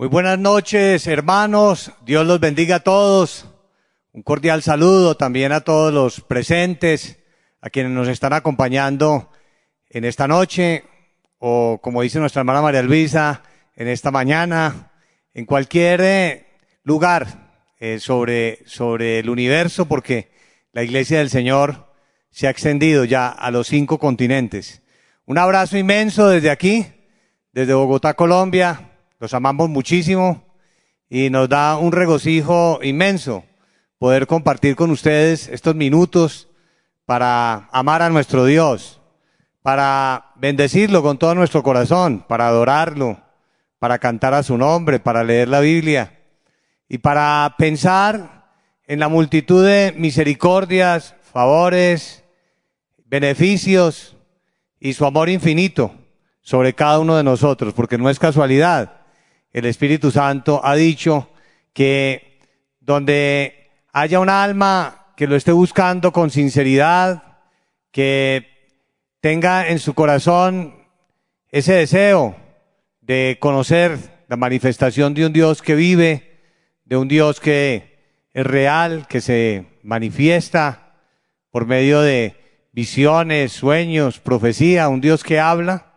Muy buenas noches, hermanos. Dios los bendiga a todos. Un cordial saludo también a todos los presentes, a quienes nos están acompañando en esta noche, o como dice nuestra hermana María Luisa, en esta mañana, en cualquier eh, lugar eh, sobre, sobre el universo, porque la iglesia del Señor se ha extendido ya a los cinco continentes. Un abrazo inmenso desde aquí, desde Bogotá, Colombia. Los amamos muchísimo y nos da un regocijo inmenso poder compartir con ustedes estos minutos para amar a nuestro Dios, para bendecirlo con todo nuestro corazón, para adorarlo, para cantar a su nombre, para leer la Biblia y para pensar en la multitud de misericordias, favores, beneficios y su amor infinito sobre cada uno de nosotros, porque no es casualidad. El Espíritu Santo ha dicho que donde haya un alma que lo esté buscando con sinceridad, que tenga en su corazón ese deseo de conocer la manifestación de un Dios que vive, de un Dios que es real, que se manifiesta por medio de visiones, sueños, profecía, un Dios que habla,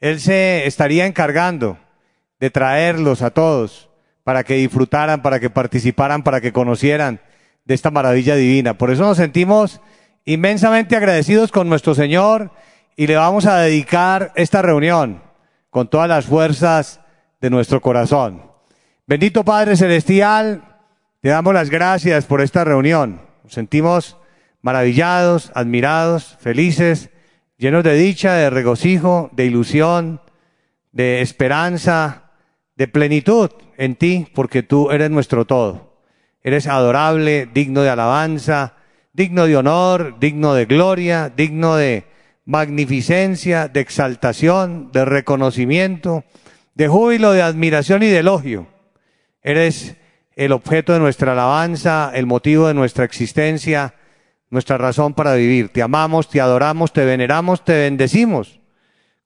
Él se estaría encargando de traerlos a todos para que disfrutaran, para que participaran, para que conocieran de esta maravilla divina. Por eso nos sentimos inmensamente agradecidos con nuestro Señor y le vamos a dedicar esta reunión con todas las fuerzas de nuestro corazón. Bendito Padre Celestial, te damos las gracias por esta reunión. Nos sentimos maravillados, admirados, felices, llenos de dicha, de regocijo, de ilusión, de esperanza, de plenitud en ti, porque tú eres nuestro todo. Eres adorable, digno de alabanza, digno de honor, digno de gloria, digno de magnificencia, de exaltación, de reconocimiento, de júbilo, de admiración y de elogio. Eres el objeto de nuestra alabanza, el motivo de nuestra existencia, nuestra razón para vivir. Te amamos, te adoramos, te veneramos, te bendecimos.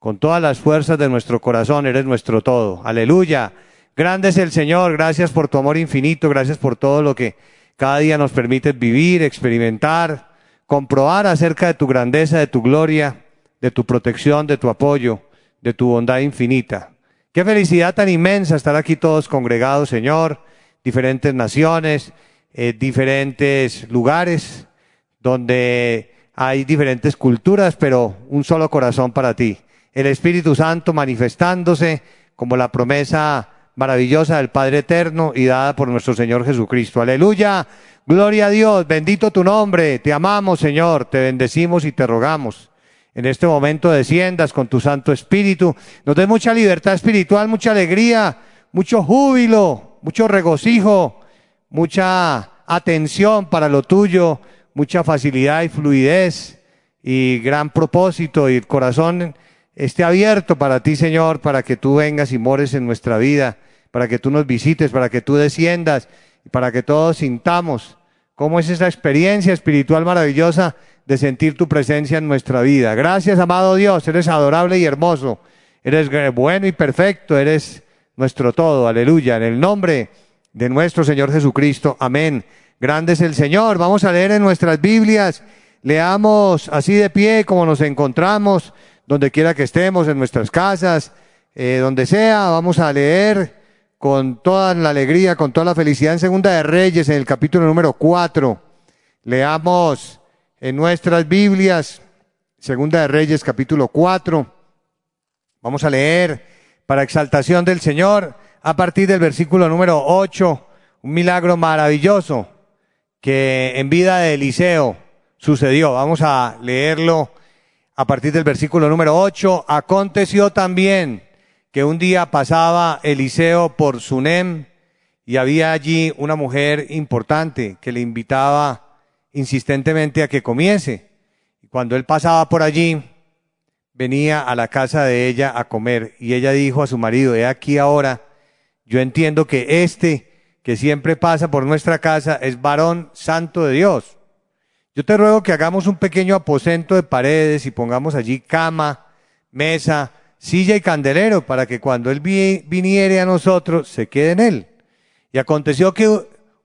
Con todas las fuerzas de nuestro corazón eres nuestro todo. Aleluya. Grande es el Señor. Gracias por tu amor infinito. Gracias por todo lo que cada día nos permites vivir, experimentar, comprobar acerca de tu grandeza, de tu gloria, de tu protección, de tu apoyo, de tu bondad infinita. Qué felicidad tan inmensa estar aquí todos congregados, Señor, diferentes naciones, eh, diferentes lugares, donde hay diferentes culturas, pero un solo corazón para ti el Espíritu Santo manifestándose como la promesa maravillosa del Padre Eterno y dada por nuestro Señor Jesucristo. Aleluya, gloria a Dios, bendito tu nombre, te amamos Señor, te bendecimos y te rogamos. En este momento desciendas con tu Santo Espíritu, nos des mucha libertad espiritual, mucha alegría, mucho júbilo, mucho regocijo, mucha atención para lo tuyo, mucha facilidad y fluidez y gran propósito y corazón esté abierto para ti, Señor, para que tú vengas y mores en nuestra vida, para que tú nos visites, para que tú desciendas para que todos sintamos cómo es esa experiencia espiritual maravillosa de sentir tu presencia en nuestra vida. Gracias, amado Dios, eres adorable y hermoso, eres bueno y perfecto, eres nuestro todo, aleluya, en el nombre de nuestro Señor Jesucristo, amén. Grande es el Señor, vamos a leer en nuestras Biblias, leamos así de pie como nos encontramos donde quiera que estemos, en nuestras casas, eh, donde sea, vamos a leer con toda la alegría, con toda la felicidad en Segunda de Reyes, en el capítulo número 4. Leamos en nuestras Biblias, Segunda de Reyes, capítulo 4. Vamos a leer para exaltación del Señor a partir del versículo número 8, un milagro maravilloso que en vida de Eliseo sucedió. Vamos a leerlo a partir del versículo número 8, aconteció también que un día pasaba Eliseo por Sunem y había allí una mujer importante que le invitaba insistentemente a que comiese. Y cuando él pasaba por allí, venía a la casa de ella a comer y ella dijo a su marido, he aquí ahora, yo entiendo que este que siempre pasa por nuestra casa es varón santo de Dios yo te ruego que hagamos un pequeño aposento de paredes y pongamos allí cama, mesa, silla y candelero, para que cuando él vi- viniere a nosotros se quede en él. Y aconteció que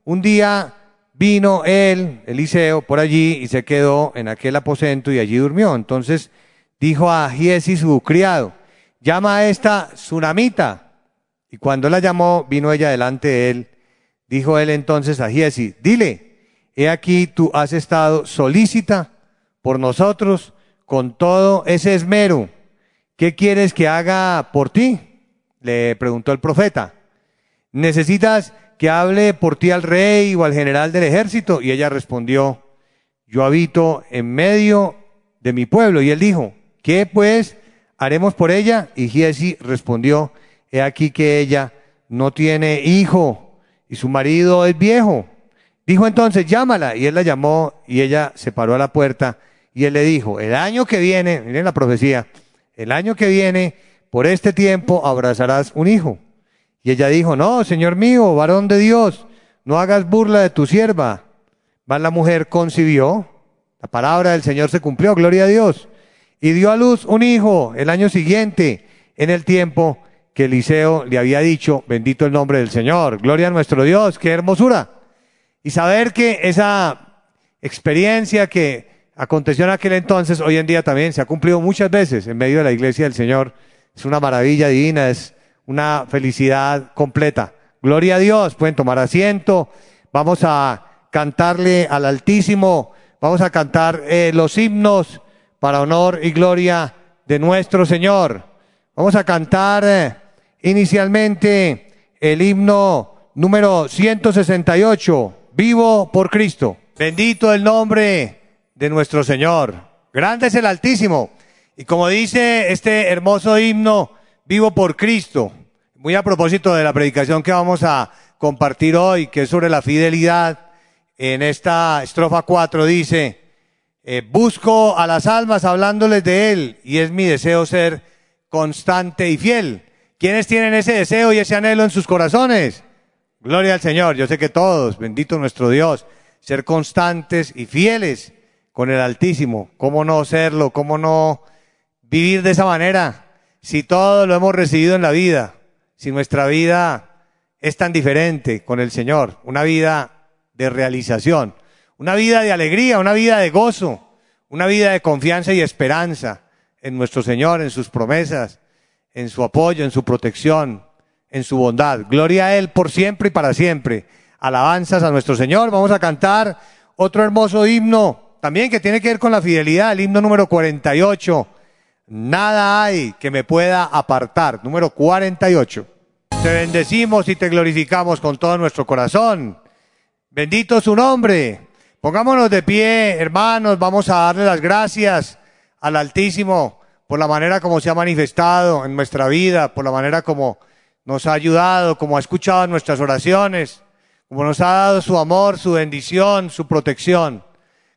un día vino él, Eliseo, por allí y se quedó en aquel aposento y allí durmió. Entonces dijo a Giesi su criado, llama a esta tsunamita. Y cuando la llamó, vino ella delante de él. Dijo él entonces a Giesi, dile, he aquí tú has estado solícita por nosotros con todo ese esmero. ¿Qué quieres que haga por ti? Le preguntó el profeta. ¿Necesitas que hable por ti al rey o al general del ejército? Y ella respondió, yo habito en medio de mi pueblo. Y él dijo, ¿qué pues haremos por ella? Y Giesi respondió, he aquí que ella no tiene hijo y su marido es viejo. Dijo entonces, llámala. Y él la llamó y ella se paró a la puerta y él le dijo, el año que viene, miren la profecía, el año que viene, por este tiempo abrazarás un hijo. Y ella dijo, no, Señor mío, varón de Dios, no hagas burla de tu sierva. Mas la mujer concibió, la palabra del Señor se cumplió, gloria a Dios, y dio a luz un hijo el año siguiente, en el tiempo que Eliseo le había dicho, bendito el nombre del Señor, gloria a nuestro Dios, qué hermosura. Y saber que esa experiencia que aconteció en aquel entonces, hoy en día también se ha cumplido muchas veces en medio de la iglesia del Señor, es una maravilla divina, es una felicidad completa. Gloria a Dios, pueden tomar asiento, vamos a cantarle al Altísimo, vamos a cantar eh, los himnos para honor y gloria de nuestro Señor. Vamos a cantar eh, inicialmente el himno número 168, Vivo por Cristo. Bendito el nombre de nuestro Señor. Grande es el Altísimo. Y como dice este hermoso himno, Vivo por Cristo, muy a propósito de la predicación que vamos a compartir hoy, que es sobre la fidelidad, en esta estrofa 4 dice, eh, busco a las almas hablándoles de Él y es mi deseo ser constante y fiel. ¿Quiénes tienen ese deseo y ese anhelo en sus corazones? Gloria al Señor, yo sé que todos, bendito nuestro Dios, ser constantes y fieles con el Altísimo. ¿Cómo no serlo? ¿Cómo no vivir de esa manera? Si todo lo hemos recibido en la vida, si nuestra vida es tan diferente con el Señor, una vida de realización, una vida de alegría, una vida de gozo, una vida de confianza y esperanza en nuestro Señor, en sus promesas, en su apoyo, en su protección, en su bondad. Gloria a Él por siempre y para siempre. Alabanzas a nuestro Señor. Vamos a cantar otro hermoso himno, también que tiene que ver con la fidelidad, el himno número 48. Nada hay que me pueda apartar. Número 48. Te bendecimos y te glorificamos con todo nuestro corazón. Bendito su nombre. Pongámonos de pie, hermanos, vamos a darle las gracias al Altísimo por la manera como se ha manifestado en nuestra vida, por la manera como nos ha ayudado, como ha escuchado nuestras oraciones, como nos ha dado su amor, su bendición, su protección.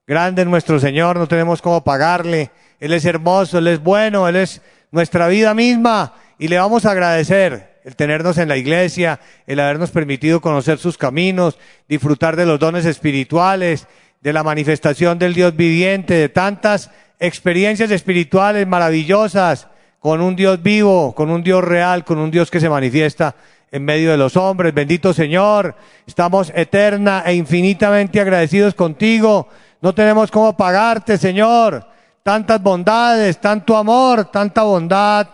Grande es nuestro Señor, no tenemos cómo pagarle. Él es hermoso, Él es bueno, Él es nuestra vida misma y le vamos a agradecer el tenernos en la iglesia, el habernos permitido conocer sus caminos, disfrutar de los dones espirituales, de la manifestación del Dios viviente, de tantas experiencias espirituales maravillosas con un Dios vivo, con un Dios real, con un Dios que se manifiesta en medio de los hombres. Bendito Señor, estamos eterna e infinitamente agradecidos contigo. No tenemos cómo pagarte, Señor. Tantas bondades, tanto amor, tanta bondad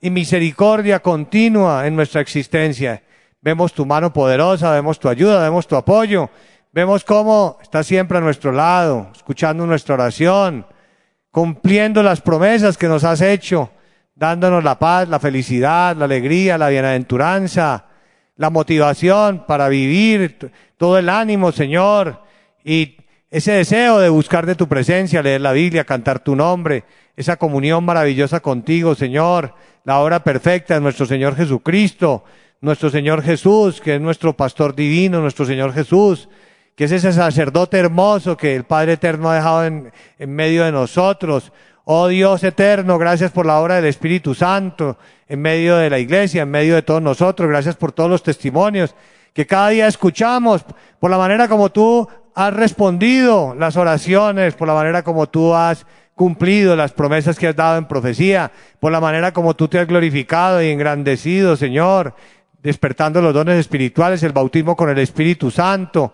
y misericordia continua en nuestra existencia. Vemos tu mano poderosa, vemos tu ayuda, vemos tu apoyo, vemos cómo estás siempre a nuestro lado, escuchando nuestra oración, cumpliendo las promesas que nos has hecho, dándonos la paz, la felicidad, la alegría, la bienaventuranza, la motivación para vivir, todo el ánimo, Señor, y ese deseo de buscar de tu presencia, leer la Biblia, cantar tu nombre, esa comunión maravillosa contigo, Señor, la obra perfecta de nuestro Señor Jesucristo, nuestro Señor Jesús, que es nuestro pastor divino, nuestro Señor Jesús, que es ese sacerdote hermoso que el Padre Eterno ha dejado en, en medio de nosotros. Oh Dios eterno, gracias por la obra del Espíritu Santo en medio de la iglesia, en medio de todos nosotros. Gracias por todos los testimonios que cada día escuchamos, por la manera como tú has respondido las oraciones, por la manera como tú has cumplido las promesas que has dado en profecía, por la manera como tú te has glorificado y engrandecido, Señor, despertando los dones espirituales, el bautismo con el Espíritu Santo,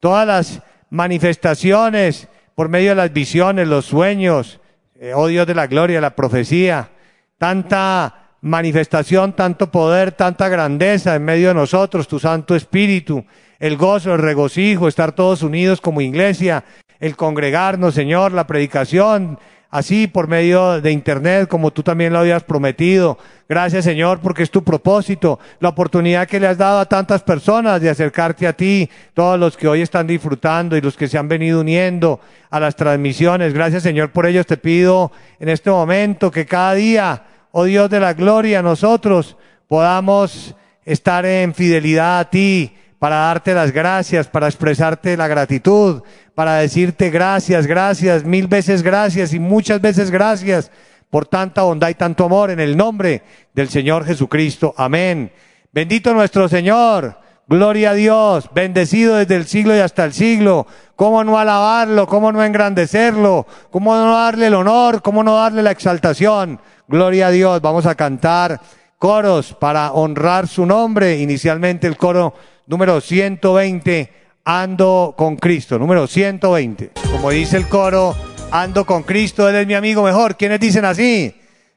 todas las manifestaciones por medio de las visiones, los sueños, eh, oh Dios de la gloria, la profecía, tanta manifestación, tanto poder, tanta grandeza en medio de nosotros, tu Santo Espíritu, el gozo, el regocijo, estar todos unidos como iglesia, el congregarnos, Señor, la predicación, así por medio de Internet, como tú también lo habías prometido. Gracias, Señor, porque es tu propósito, la oportunidad que le has dado a tantas personas de acercarte a ti, todos los que hoy están disfrutando y los que se han venido uniendo a las transmisiones. Gracias, Señor, por ellos te pido en este momento que cada día, oh Dios de la gloria, nosotros podamos estar en fidelidad a ti, para darte las gracias, para expresarte la gratitud, para decirte gracias, gracias, mil veces gracias y muchas veces gracias por tanta bondad y tanto amor en el nombre del Señor Jesucristo. Amén. Bendito nuestro Señor. Gloria a Dios, bendecido desde el siglo y hasta el siglo. ¿Cómo no alabarlo? ¿Cómo no engrandecerlo? ¿Cómo no darle el honor? ¿Cómo no darle la exaltación? Gloria a Dios. Vamos a cantar coros para honrar su nombre. Inicialmente el coro número 120, ando con Cristo, número 120. Como dice el coro, ando con Cristo, Él es mi amigo mejor. ¿Quiénes dicen así?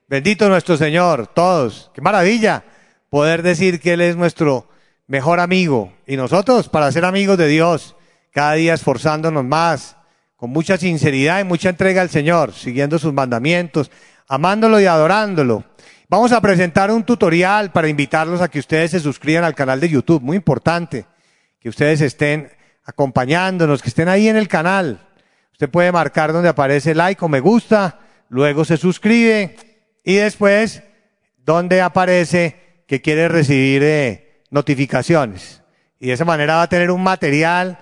Bendito nuestro Señor, todos. Qué maravilla poder decir que Él es nuestro mejor amigo. Y nosotros, para ser amigos de Dios, cada día esforzándonos más, con mucha sinceridad y mucha entrega al Señor, siguiendo sus mandamientos, amándolo y adorándolo. Vamos a presentar un tutorial para invitarlos a que ustedes se suscriban al canal de YouTube. Muy importante que ustedes estén acompañándonos, que estén ahí en el canal. Usted puede marcar donde aparece like o me gusta, luego se suscribe y después donde aparece que quiere recibir eh, notificaciones. Y de esa manera va a tener un material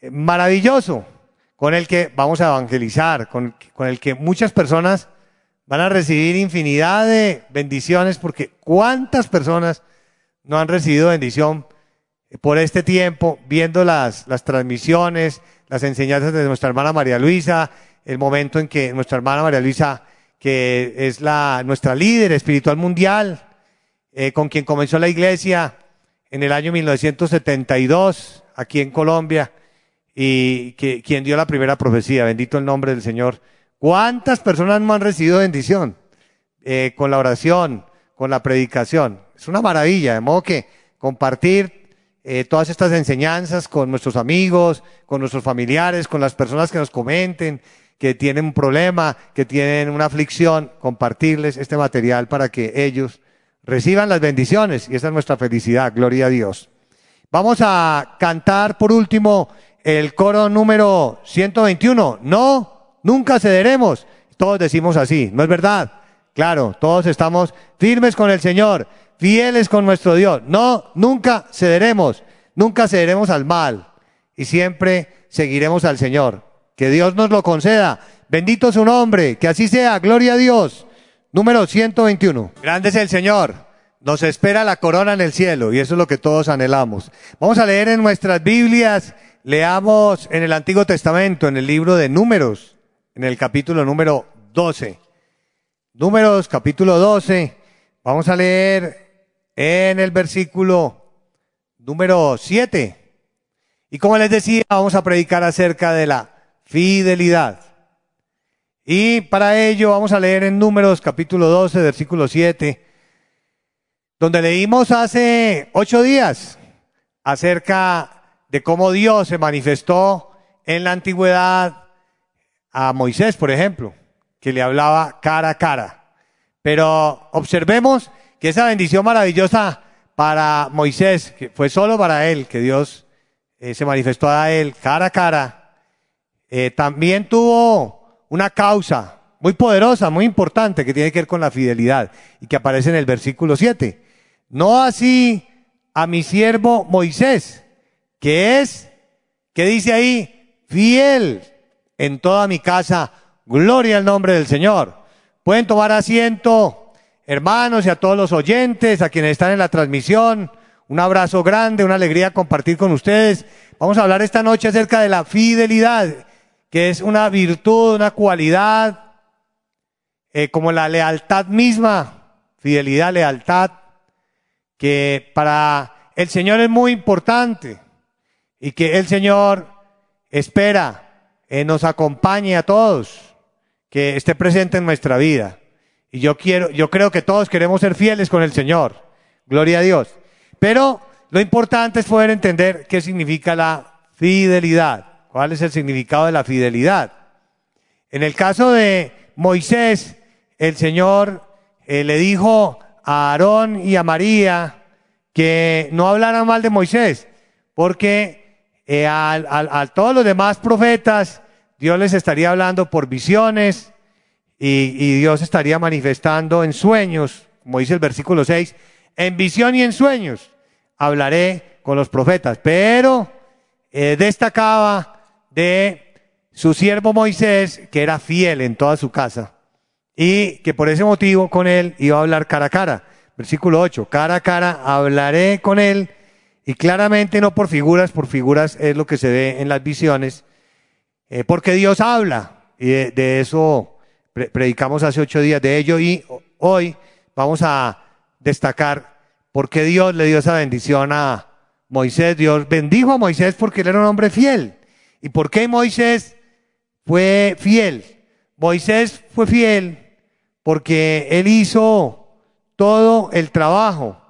eh, maravilloso con el que vamos a evangelizar, con, con el que muchas personas van a recibir infinidad de bendiciones porque cuántas personas no han recibido bendición por este tiempo viendo las, las transmisiones, las enseñanzas de nuestra hermana María Luisa, el momento en que nuestra hermana María Luisa, que es la, nuestra líder espiritual mundial, eh, con quien comenzó la iglesia en el año 1972 aquí en Colombia y que, quien dio la primera profecía. Bendito el nombre del Señor. ¿Cuántas personas no han recibido bendición eh, con la oración, con la predicación? Es una maravilla, de modo que compartir eh, todas estas enseñanzas con nuestros amigos, con nuestros familiares, con las personas que nos comenten, que tienen un problema, que tienen una aflicción, compartirles este material para que ellos reciban las bendiciones y esa es nuestra felicidad, gloria a Dios. Vamos a cantar por último el coro número 121. No nunca cederemos. Todos decimos así, ¿no es verdad? Claro, todos estamos firmes con el Señor, fieles con nuestro Dios. No, nunca cederemos, nunca cederemos al mal y siempre seguiremos al Señor. Que Dios nos lo conceda. Bendito su nombre, que así sea, gloria a Dios. Número 121. Grande es el Señor. Nos espera la corona en el cielo y eso es lo que todos anhelamos. Vamos a leer en nuestras Biblias, leamos en el Antiguo Testamento, en el libro de Números, en el capítulo número 12. Números, capítulo 12. Vamos a leer en el versículo número 7. Y como les decía, vamos a predicar acerca de la fidelidad. Y para ello vamos a leer en Números capítulo 12, versículo 7, donde leímos hace ocho días acerca de cómo Dios se manifestó en la antigüedad a Moisés, por ejemplo, que le hablaba cara a cara. Pero observemos que esa bendición maravillosa para Moisés, que fue solo para él, que Dios eh, se manifestó a él cara a cara, eh, también tuvo una causa muy poderosa, muy importante, que tiene que ver con la fidelidad y que aparece en el versículo 7. No así a mi siervo Moisés, que es, que dice ahí, fiel en toda mi casa. Gloria al nombre del Señor. Pueden tomar asiento, hermanos y a todos los oyentes, a quienes están en la transmisión. Un abrazo grande, una alegría compartir con ustedes. Vamos a hablar esta noche acerca de la fidelidad, que es una virtud, una cualidad eh, como la lealtad misma, fidelidad, lealtad, que para el Señor es muy importante y que el Señor espera, eh, nos acompañe a todos, que esté presente en nuestra vida. Y yo quiero, yo creo que todos queremos ser fieles con el Señor. Gloria a Dios. Pero lo importante es poder entender qué significa la fidelidad. ¿Cuál es el significado de la fidelidad? En el caso de Moisés, el Señor eh, le dijo a Aarón y a María que no hablaran mal de Moisés, porque eh, a, todos los demás profetas Dios les estaría hablando por visiones y, y Dios estaría manifestando en sueños, como dice el versículo 6, en visión y en sueños hablaré con los profetas. Pero eh, destacaba de su siervo Moisés, que era fiel en toda su casa, y que por ese motivo con él iba a hablar cara a cara. Versículo 8, cara a cara hablaré con él, y claramente no por figuras, por figuras es lo que se ve en las visiones, eh, porque Dios habla, y de, eso predicamos hace ocho días de ello, y hoy vamos a destacar ¿Por qué Dios le dio esa bendición a Moisés? Dios bendijo a Moisés porque él era un hombre fiel. ¿Y por qué Moisés fue fiel? Moisés fue fiel porque él hizo todo el trabajo.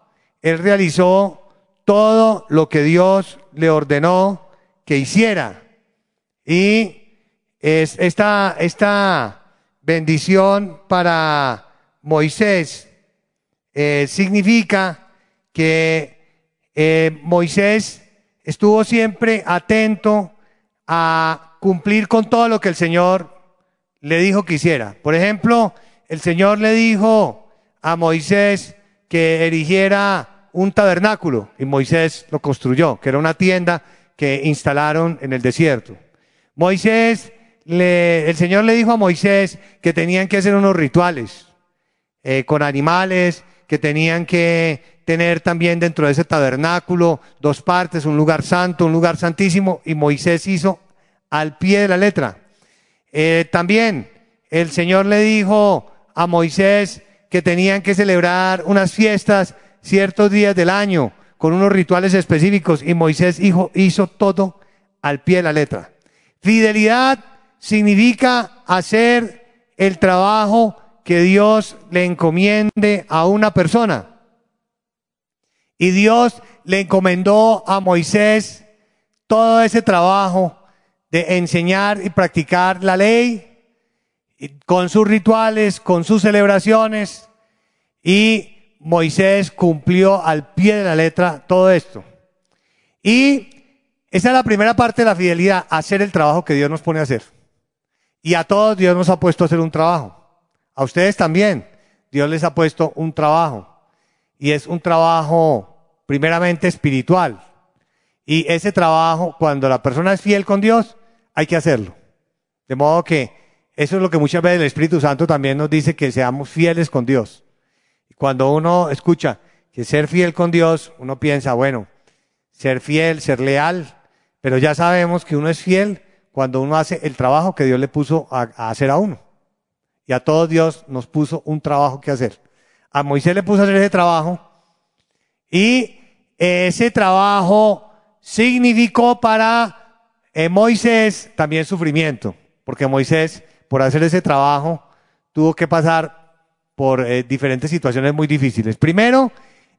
Él realizó todo lo que Dios le ordenó que hiciera. Y es esta, esta bendición para Moisés eh, significa que eh, Moisés estuvo siempre atento a cumplir con todo lo que el Señor le dijo que hiciera. Por ejemplo, el Señor le dijo a Moisés que erigiera un tabernáculo y Moisés lo construyó, que era una tienda que instalaron en el desierto. Moisés, le, el Señor le dijo a Moisés que tenían que hacer unos rituales eh, con animales, que tenían que tener también dentro de ese tabernáculo dos partes, un lugar santo, un lugar santísimo, y Moisés hizo al pie de la letra. Eh, también el Señor le dijo a Moisés que tenían que celebrar unas fiestas ciertos días del año con unos rituales específicos y Moisés hizo, hizo todo al pie de la letra. Fidelidad significa hacer el trabajo que Dios le encomiende a una persona. Y Dios le encomendó a Moisés todo ese trabajo de enseñar y practicar la ley con sus rituales, con sus celebraciones. Y Moisés cumplió al pie de la letra todo esto. Y esa es la primera parte de la fidelidad, hacer el trabajo que Dios nos pone a hacer. Y a todos Dios nos ha puesto a hacer un trabajo. A ustedes también. Dios les ha puesto un trabajo y es un trabajo primeramente espiritual. Y ese trabajo, cuando la persona es fiel con Dios, hay que hacerlo. De modo que eso es lo que muchas veces el Espíritu Santo también nos dice, que seamos fieles con Dios. Cuando uno escucha que ser fiel con Dios, uno piensa, bueno, ser fiel, ser leal, pero ya sabemos que uno es fiel cuando uno hace el trabajo que Dios le puso a, a hacer a uno. Y a todos Dios nos puso un trabajo que hacer. A Moisés le puso a hacer ese trabajo y ese trabajo significó para eh, Moisés también sufrimiento, porque Moisés, por hacer ese trabajo, tuvo que pasar por eh, diferentes situaciones muy difíciles. Primero,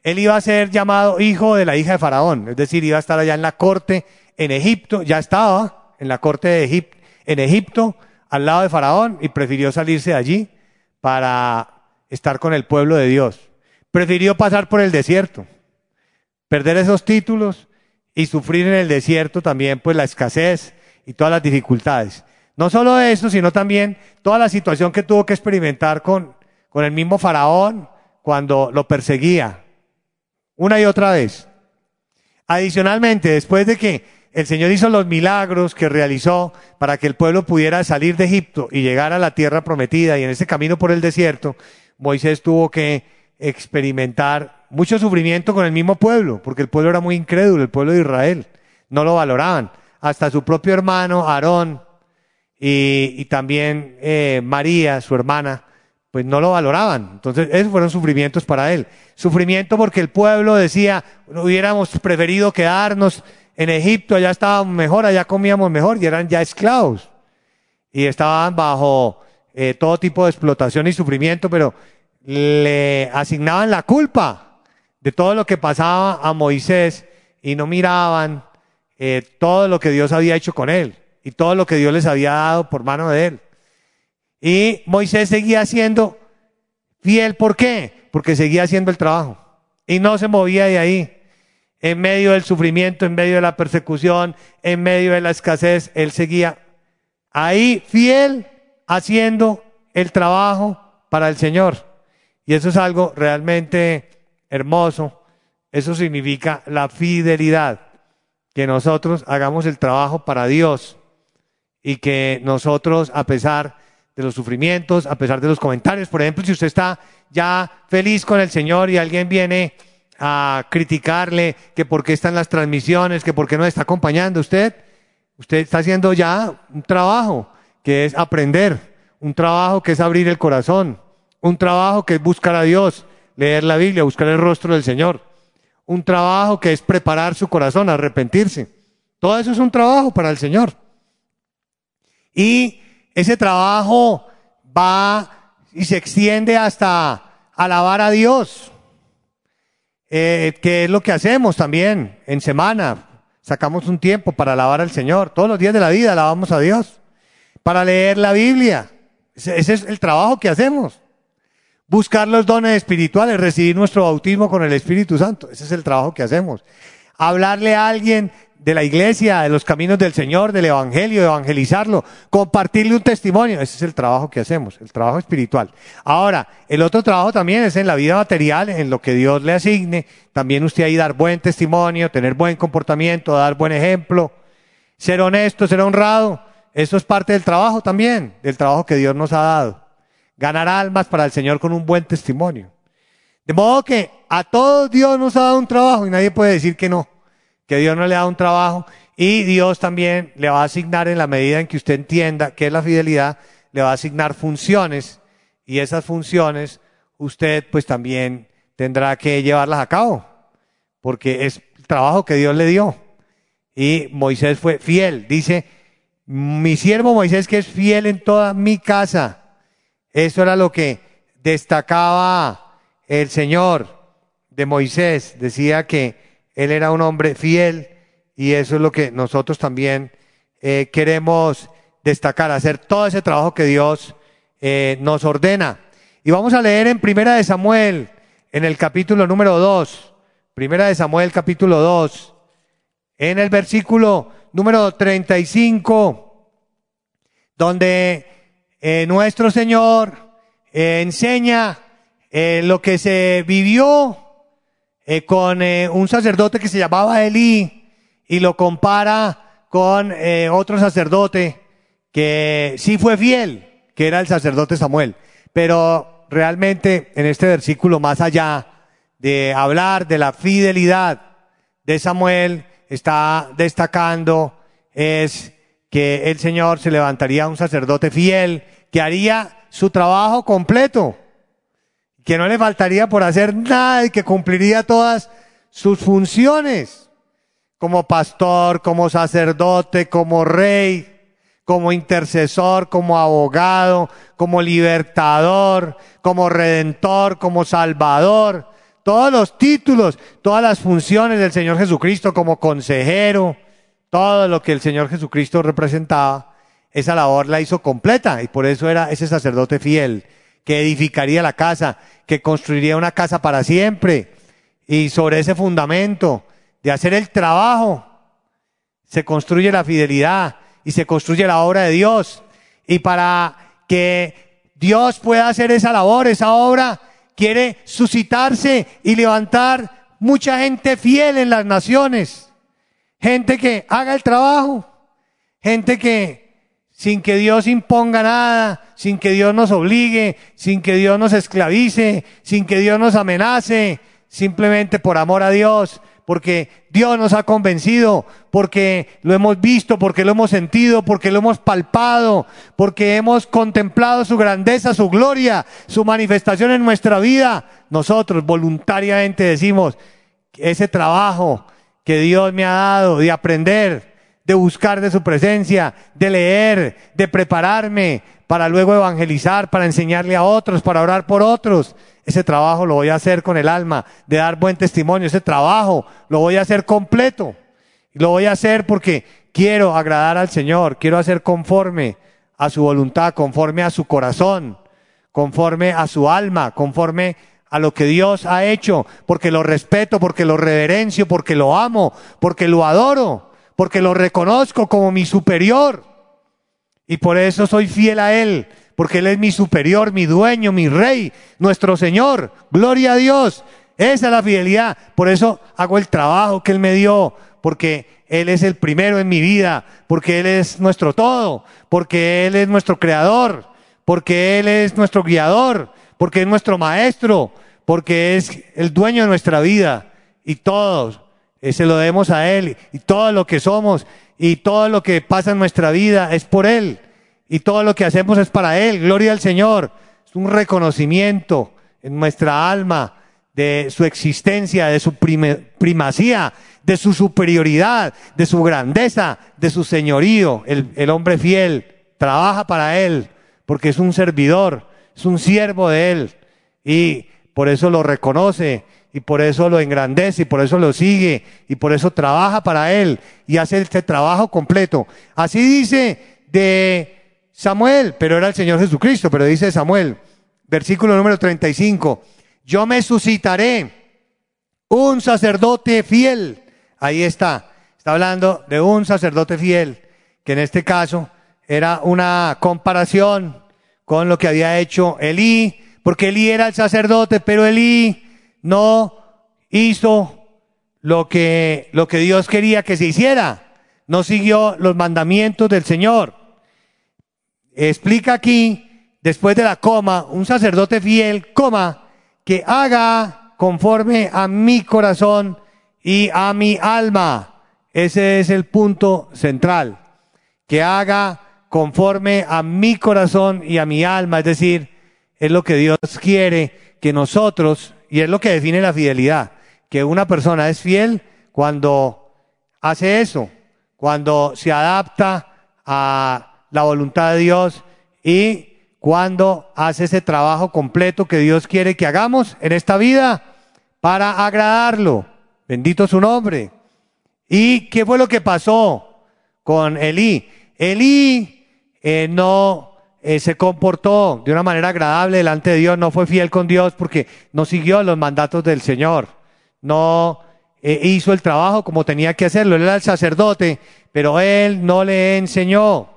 él iba a ser llamado hijo de la hija de Faraón, es decir, iba a estar allá en la corte en Egipto, ya estaba en la corte de Egipto, en Egipto, al lado de Faraón y prefirió salirse de allí para estar con el pueblo de Dios. Prefirió pasar por el desierto, perder esos títulos y sufrir en el desierto también pues la escasez y todas las dificultades. No solo eso, sino también toda la situación que tuvo que experimentar con, con el mismo Faraón cuando lo perseguía una y otra vez. Adicionalmente, después de que el Señor hizo los milagros que realizó para que el pueblo pudiera salir de Egipto y llegar a la tierra prometida y en ese camino por el desierto, Moisés tuvo que experimentar mucho sufrimiento con el mismo pueblo, porque el pueblo era muy incrédulo, el pueblo de Israel, no lo valoraban. Hasta su propio hermano, Aarón, y, también eh, María, su hermana, pues no lo valoraban. Entonces, esos fueron sufrimientos para él. Sufrimiento porque el pueblo decía, hubiéramos preferido quedarnos en Egipto, allá estábamos mejor, allá comíamos mejor y eran ya esclavos. Y estaban bajo eh, todo tipo de explotación y sufrimiento, pero le asignaban la culpa de todo lo que pasaba a Moisés y no miraban eh, todo lo que Dios había hecho con él y todo lo que Dios les había dado por mano de él. Y Moisés seguía siendo fiel, ¿por qué? Porque seguía haciendo el trabajo y no se movía de ahí. En medio del sufrimiento, en medio de la persecución, en medio de la escasez, él seguía ahí fiel haciendo el trabajo para el Señor. Y eso es algo realmente hermoso. Eso significa la fidelidad. Que nosotros hagamos el trabajo para Dios y que nosotros, a pesar de los sufrimientos, a pesar de los comentarios, por ejemplo, si usted está ya feliz con el Señor y alguien viene a criticarle que por qué están las transmisiones, que por qué no está acompañando usted, usted está haciendo ya un trabajo que es aprender, un trabajo que es abrir el corazón, un trabajo que es buscar a Dios, leer la Biblia, buscar el rostro del Señor. Un trabajo que es preparar su corazón, arrepentirse. Todo eso es un trabajo para el Señor. Y ese trabajo va y se extiende hasta alabar a Dios, eh, que es lo que hacemos también en semana. Sacamos un tiempo para alabar al Señor. Todos los días de la vida alabamos a Dios. Para leer la Biblia. Ese es el trabajo que hacemos buscar los dones espirituales, recibir nuestro bautismo con el Espíritu Santo. Ese es el trabajo que hacemos. Hablarle a alguien de la iglesia, de los caminos del Señor, del Evangelio, evangelizarlo, compartirle un testimonio. Ese es el trabajo que hacemos, el trabajo espiritual. Ahora, el otro trabajo también es en la vida material, en lo que Dios le asigne. También usted ahí dar buen testimonio, tener buen comportamiento, dar buen ejemplo, ser honesto, ser honrado. Eso es parte del trabajo también, del trabajo que Dios nos ha dado ganar almas para el Señor con un buen testimonio. De modo que a todos Dios nos ha dado un trabajo y nadie puede decir que no, que Dios no le dado un trabajo y Dios también le va a asignar en la medida en que usted entienda qué es la fidelidad, le va a asignar funciones y esas funciones usted pues también tendrá que llevarlas a cabo porque es el trabajo que Dios le dio. Y Moisés fue fiel, dice, mi siervo Moisés que es fiel en toda mi casa eso era lo que destacaba el Señor de Moisés. Decía que él era un hombre fiel y eso es lo que nosotros también eh, queremos destacar, hacer todo ese trabajo que Dios eh, nos ordena. Y vamos a leer en Primera de Samuel, en el capítulo número 2, Primera de Samuel capítulo 2, en el versículo número 35, donde eh, nuestro Señor eh, enseña eh, lo que se vivió con un sacerdote que se llamaba Elí y lo compara con otro sacerdote que sí fue fiel, que era el sacerdote Samuel. Pero realmente en este versículo, más allá de hablar de la fidelidad de Samuel, está destacando es que el Señor se levantaría un sacerdote fiel que haría su trabajo completo, que no le faltaría por hacer nada y que cumpliría todas sus funciones como pastor, como sacerdote, como rey, como intercesor, como abogado, como libertador, como redentor, como salvador. Todos los títulos, todas las funciones del Señor Jesucristo como consejero, todo lo que el Señor Jesucristo representaba, esa labor la hizo completa y por eso era ese sacerdote fiel que edificaría la casa, que construiría una casa para siempre. Y sobre ese fundamento de hacer el trabajo se construye la fidelidad y se construye la obra de Dios. Y para que Dios pueda hacer esa labor, esa obra, quiere suscitarse y levantar mucha gente fiel en las naciones, gente que haga el trabajo, gente que sin que Dios imponga nada, sin que Dios nos obligue, sin que Dios nos esclavice, sin que Dios nos amenace, simplemente por amor a Dios, porque Dios nos ha convencido, porque lo hemos visto, porque lo hemos sentido, porque lo hemos palpado, porque hemos contemplado su grandeza, su gloria, su manifestación en nuestra vida. Nosotros voluntariamente decimos, ese trabajo que Dios me ha dado de aprender, de buscar de su presencia, de leer, de prepararme para luego evangelizar, para enseñarle a otros, para orar por otros. Ese trabajo lo voy a hacer con el alma, de dar buen testimonio. Ese trabajo lo voy a hacer completo. Lo voy a hacer porque quiero agradar al Señor, quiero hacer conforme a su voluntad, conforme a su corazón, conforme a su alma, conforme a lo que Dios ha hecho, porque lo respeto, porque lo reverencio, porque lo amo, porque lo adoro porque lo reconozco como mi superior. Y por eso soy fiel a Él, porque Él es mi superior, mi dueño, mi rey, nuestro Señor. Gloria a Dios. Esa es la fidelidad. Por eso hago el trabajo que Él me dio, porque Él es el primero en mi vida, porque Él es nuestro todo, porque Él es nuestro creador, porque Él es nuestro guiador, porque es nuestro maestro, porque es el dueño de nuestra vida. Y todos se lo debemos a Él y todo lo que somos y todo lo que pasa en nuestra vida es por Él y todo lo que hacemos es para Él. Gloria al Señor. Es un reconocimiento en nuestra alma de su existencia, de su primacía, de su superioridad, de su grandeza, de su señorío. El, el hombre fiel trabaja para Él porque es un servidor, es un siervo de Él y por eso lo reconoce y por eso lo engrandece y por eso lo sigue y por eso trabaja para él y hace este trabajo completo. Así dice de Samuel, pero era el Señor Jesucristo, pero dice Samuel, versículo número 35, yo me suscitaré un sacerdote fiel. Ahí está, está hablando de un sacerdote fiel, que en este caso era una comparación con lo que había hecho Elí, porque Elí era el sacerdote, pero Elí no hizo lo que, lo que Dios quería que se hiciera. No siguió los mandamientos del Señor. Explica aquí, después de la coma, un sacerdote fiel, coma, que haga conforme a mi corazón y a mi alma. Ese es el punto central. Que haga conforme a mi corazón y a mi alma. Es decir, es lo que Dios quiere que nosotros y es lo que define la fidelidad, que una persona es fiel cuando hace eso, cuando se adapta a la voluntad de Dios y cuando hace ese trabajo completo que Dios quiere que hagamos en esta vida para agradarlo. Bendito su nombre. ¿Y qué fue lo que pasó con Elí? Elí eh, no eh, se comportó de una manera agradable delante de Dios, no fue fiel con Dios porque no siguió los mandatos del Señor, no eh, hizo el trabajo como tenía que hacerlo, él era el sacerdote, pero él no le enseñó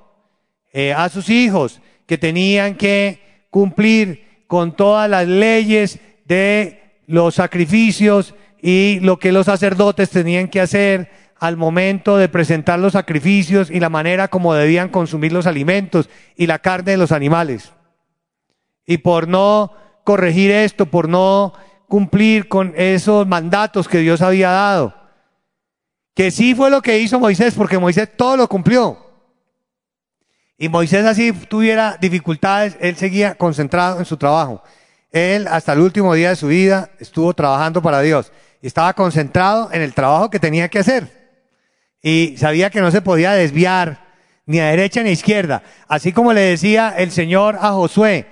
eh, a sus hijos que tenían que cumplir con todas las leyes de los sacrificios y lo que los sacerdotes tenían que hacer al momento de presentar los sacrificios y la manera como debían consumir los alimentos y la carne de los animales. Y por no corregir esto, por no cumplir con esos mandatos que Dios había dado, que sí fue lo que hizo Moisés, porque Moisés todo lo cumplió. Y Moisés así tuviera dificultades, él seguía concentrado en su trabajo. Él hasta el último día de su vida estuvo trabajando para Dios y estaba concentrado en el trabajo que tenía que hacer y sabía que no se podía desviar ni a derecha ni a izquierda. Así como le decía el Señor a Josué,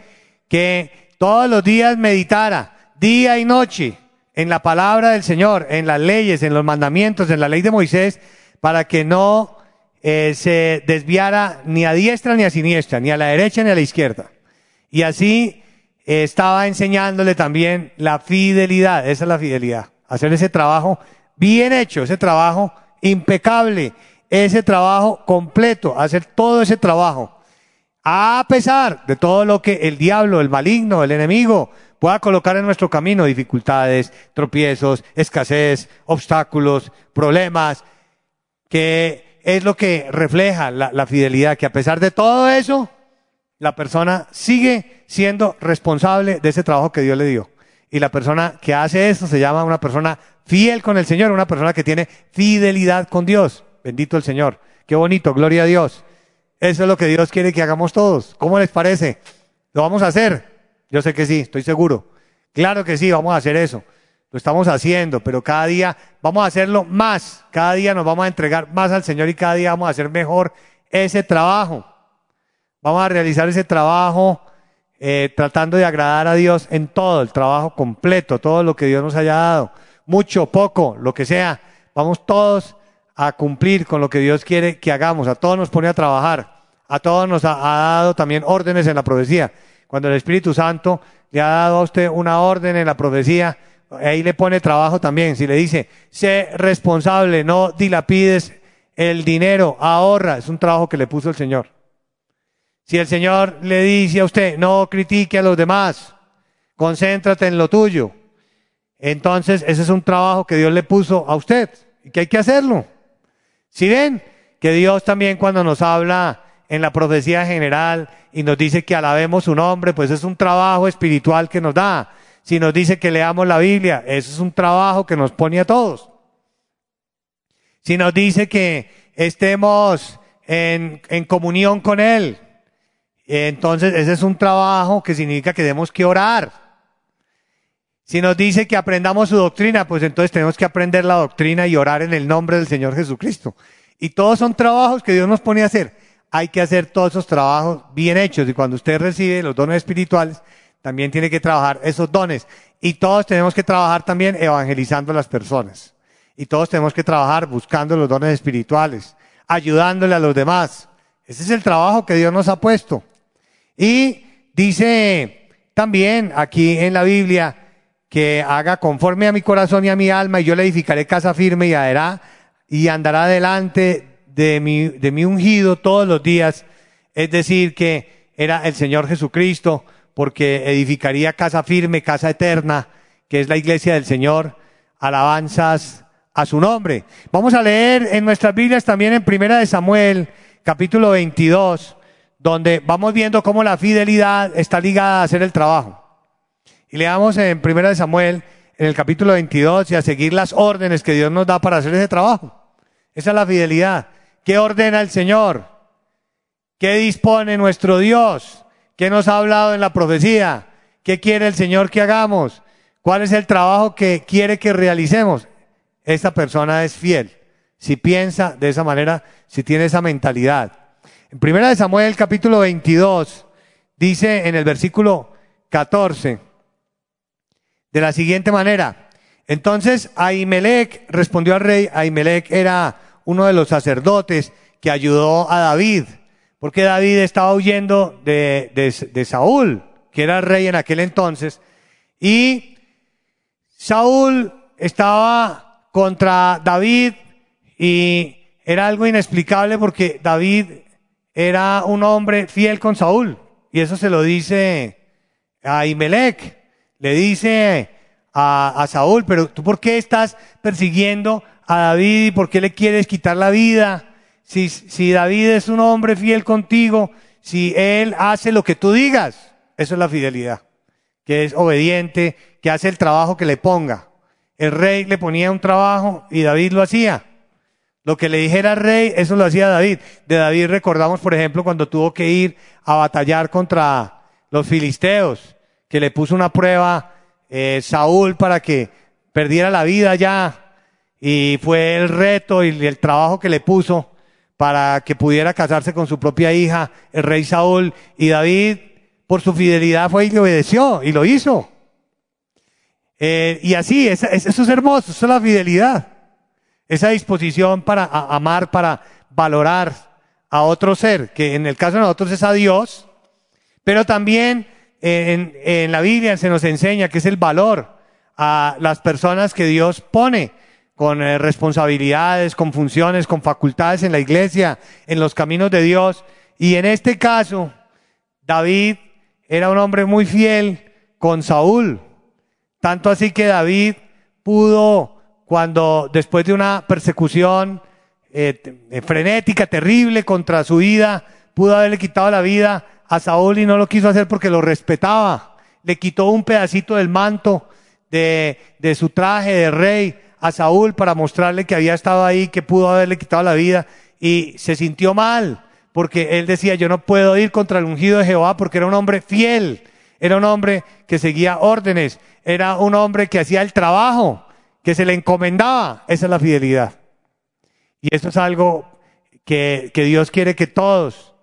que todos los días meditara, día y noche, en la palabra del Señor, en las leyes, en los mandamientos, en la ley de Moisés, para que no eh, se desviara ni a diestra ni a siniestra, ni a la derecha ni a la izquierda. Y así eh, estaba enseñándole también la fidelidad, esa es la fidelidad, hacer ese trabajo bien hecho, ese trabajo impecable, ese trabajo completo, hacer todo ese trabajo. A pesar de todo lo que el diablo, el maligno, el enemigo pueda colocar en nuestro camino, dificultades, tropiezos, escasez, obstáculos, problemas, que es lo que refleja la, la fidelidad, que a pesar de todo eso, la persona sigue siendo responsable de ese trabajo que Dios le dio. Y la persona que hace eso se llama una persona fiel con el Señor, una persona que tiene fidelidad con Dios. Bendito el Señor. Qué bonito, gloria a Dios. Eso es lo que Dios quiere que hagamos todos. ¿Cómo les parece? ¿Lo vamos a hacer? Yo sé que sí, estoy seguro. Claro que sí, vamos a hacer eso. Lo estamos haciendo, pero cada día vamos a hacerlo más. Cada día nos vamos a entregar más al Señor y cada día vamos a hacer mejor ese trabajo. Vamos a realizar ese trabajo eh, tratando de agradar a Dios en todo, el trabajo completo, todo lo que Dios nos haya dado, mucho, poco, lo que sea. Vamos todos a cumplir con lo que Dios quiere que hagamos. A todos nos pone a trabajar. A todos nos ha, dado también órdenes en la profecía. Cuando el Espíritu Santo le ha dado a usted una orden en la profecía, ahí le pone trabajo también. Si le dice, sé responsable, no dilapides el dinero, ahorra, es un trabajo que le puso el Señor. Si el Señor le dice a usted, no critique a los demás, concéntrate en lo tuyo, entonces ese es un trabajo que Dios le puso a usted y que hay que hacerlo. Si ven que Dios también cuando nos habla en la profecía general y nos dice que alabemos su nombre, pues es un trabajo espiritual que nos da. Si nos dice que leamos la Biblia, eso es un trabajo que nos pone a todos. Si nos dice que estemos en, en comunión con Él, entonces ese es un trabajo que significa que tenemos que orar. Si nos dice que aprendamos su doctrina, pues entonces tenemos que aprender la doctrina y orar en el nombre del Señor Jesucristo. Y todos son trabajos que Dios nos pone a hacer. Hay que hacer todos esos trabajos bien hechos. Y cuando usted recibe los dones espirituales, también tiene que trabajar esos dones. Y todos tenemos que trabajar también evangelizando a las personas. Y todos tenemos que trabajar buscando los dones espirituales, ayudándole a los demás. Ese es el trabajo que Dios nos ha puesto. Y dice también aquí en la Biblia, que haga conforme a mi corazón y a mi alma, y yo le edificaré casa firme y adherá, y andará delante de mi, de mi ungido todos los días. Es decir, que era el Señor Jesucristo, porque edificaría casa firme, casa eterna, que es la iglesia del Señor. Alabanzas a su nombre. Vamos a leer en nuestras Biblias también en Primera de Samuel, capítulo 22, donde vamos viendo cómo la fidelidad está ligada a hacer el trabajo. Y leamos en Primera de Samuel, en el capítulo 22, y a seguir las órdenes que Dios nos da para hacer ese trabajo. Esa es la fidelidad. ¿Qué ordena el Señor? ¿Qué dispone nuestro Dios? ¿Qué nos ha hablado en la profecía? ¿Qué quiere el Señor que hagamos? ¿Cuál es el trabajo que quiere que realicemos? Esta persona es fiel. Si piensa de esa manera, si tiene esa mentalidad. En Primera de Samuel, capítulo 22, dice en el versículo 14, de la siguiente manera. Entonces Ahimelech respondió al rey, Ahimelech era uno de los sacerdotes que ayudó a David, porque David estaba huyendo de, de, Saúl, que era rey en aquel entonces, y Saúl estaba contra David y era algo inexplicable porque David era un hombre fiel con Saúl, y eso se lo dice a Ahimelech le dice a, Saúl, pero tú por qué estás persiguiendo a David y por qué le quieres quitar la vida? Si, si David es un hombre fiel contigo, si él hace lo que tú digas, eso es la fidelidad, que es obediente, que hace el trabajo que le ponga. El rey le ponía un trabajo y David lo hacía. Lo que le dijera al rey, eso lo hacía David. De David recordamos, por ejemplo, cuando tuvo que ir a batallar contra los filisteos que le puso una prueba eh, Saúl para que perdiera la vida ya y fue el reto y el trabajo que le puso para que pudiera casarse con su propia hija, el rey Saúl, y David, por su fidelidad, fue y le obedeció y lo hizo. Eh, y así, eso es hermoso, eso es la fidelidad. Esa disposición para amar, para valorar a otro ser, que en el caso de nosotros es a Dios, pero también en, la Biblia se nos enseña que es el valor a las personas que Dios pone con eh, responsabilidades, con funciones, con facultades en la iglesia, en los caminos de Dios. Y en este caso, David era un hombre muy fiel con Saúl. Tanto así que David pudo, cuando después de una persecución eh, frenética, terrible contra su vida, pudo haberle quitado la vida a Saúl y no lo quiso hacer porque lo respetaba. Le quitó un pedacito del manto de, de su traje de rey a Saúl para mostrarle que había estado ahí, que pudo haberle quitado la vida y se sintió mal porque él decía, yo no puedo ir contra el ungido de Jehová porque era un hombre fiel, era un hombre que seguía órdenes, era un hombre que hacía el trabajo, que se le encomendaba. Esa es la fidelidad. Y eso es algo que, que Dios quiere que todos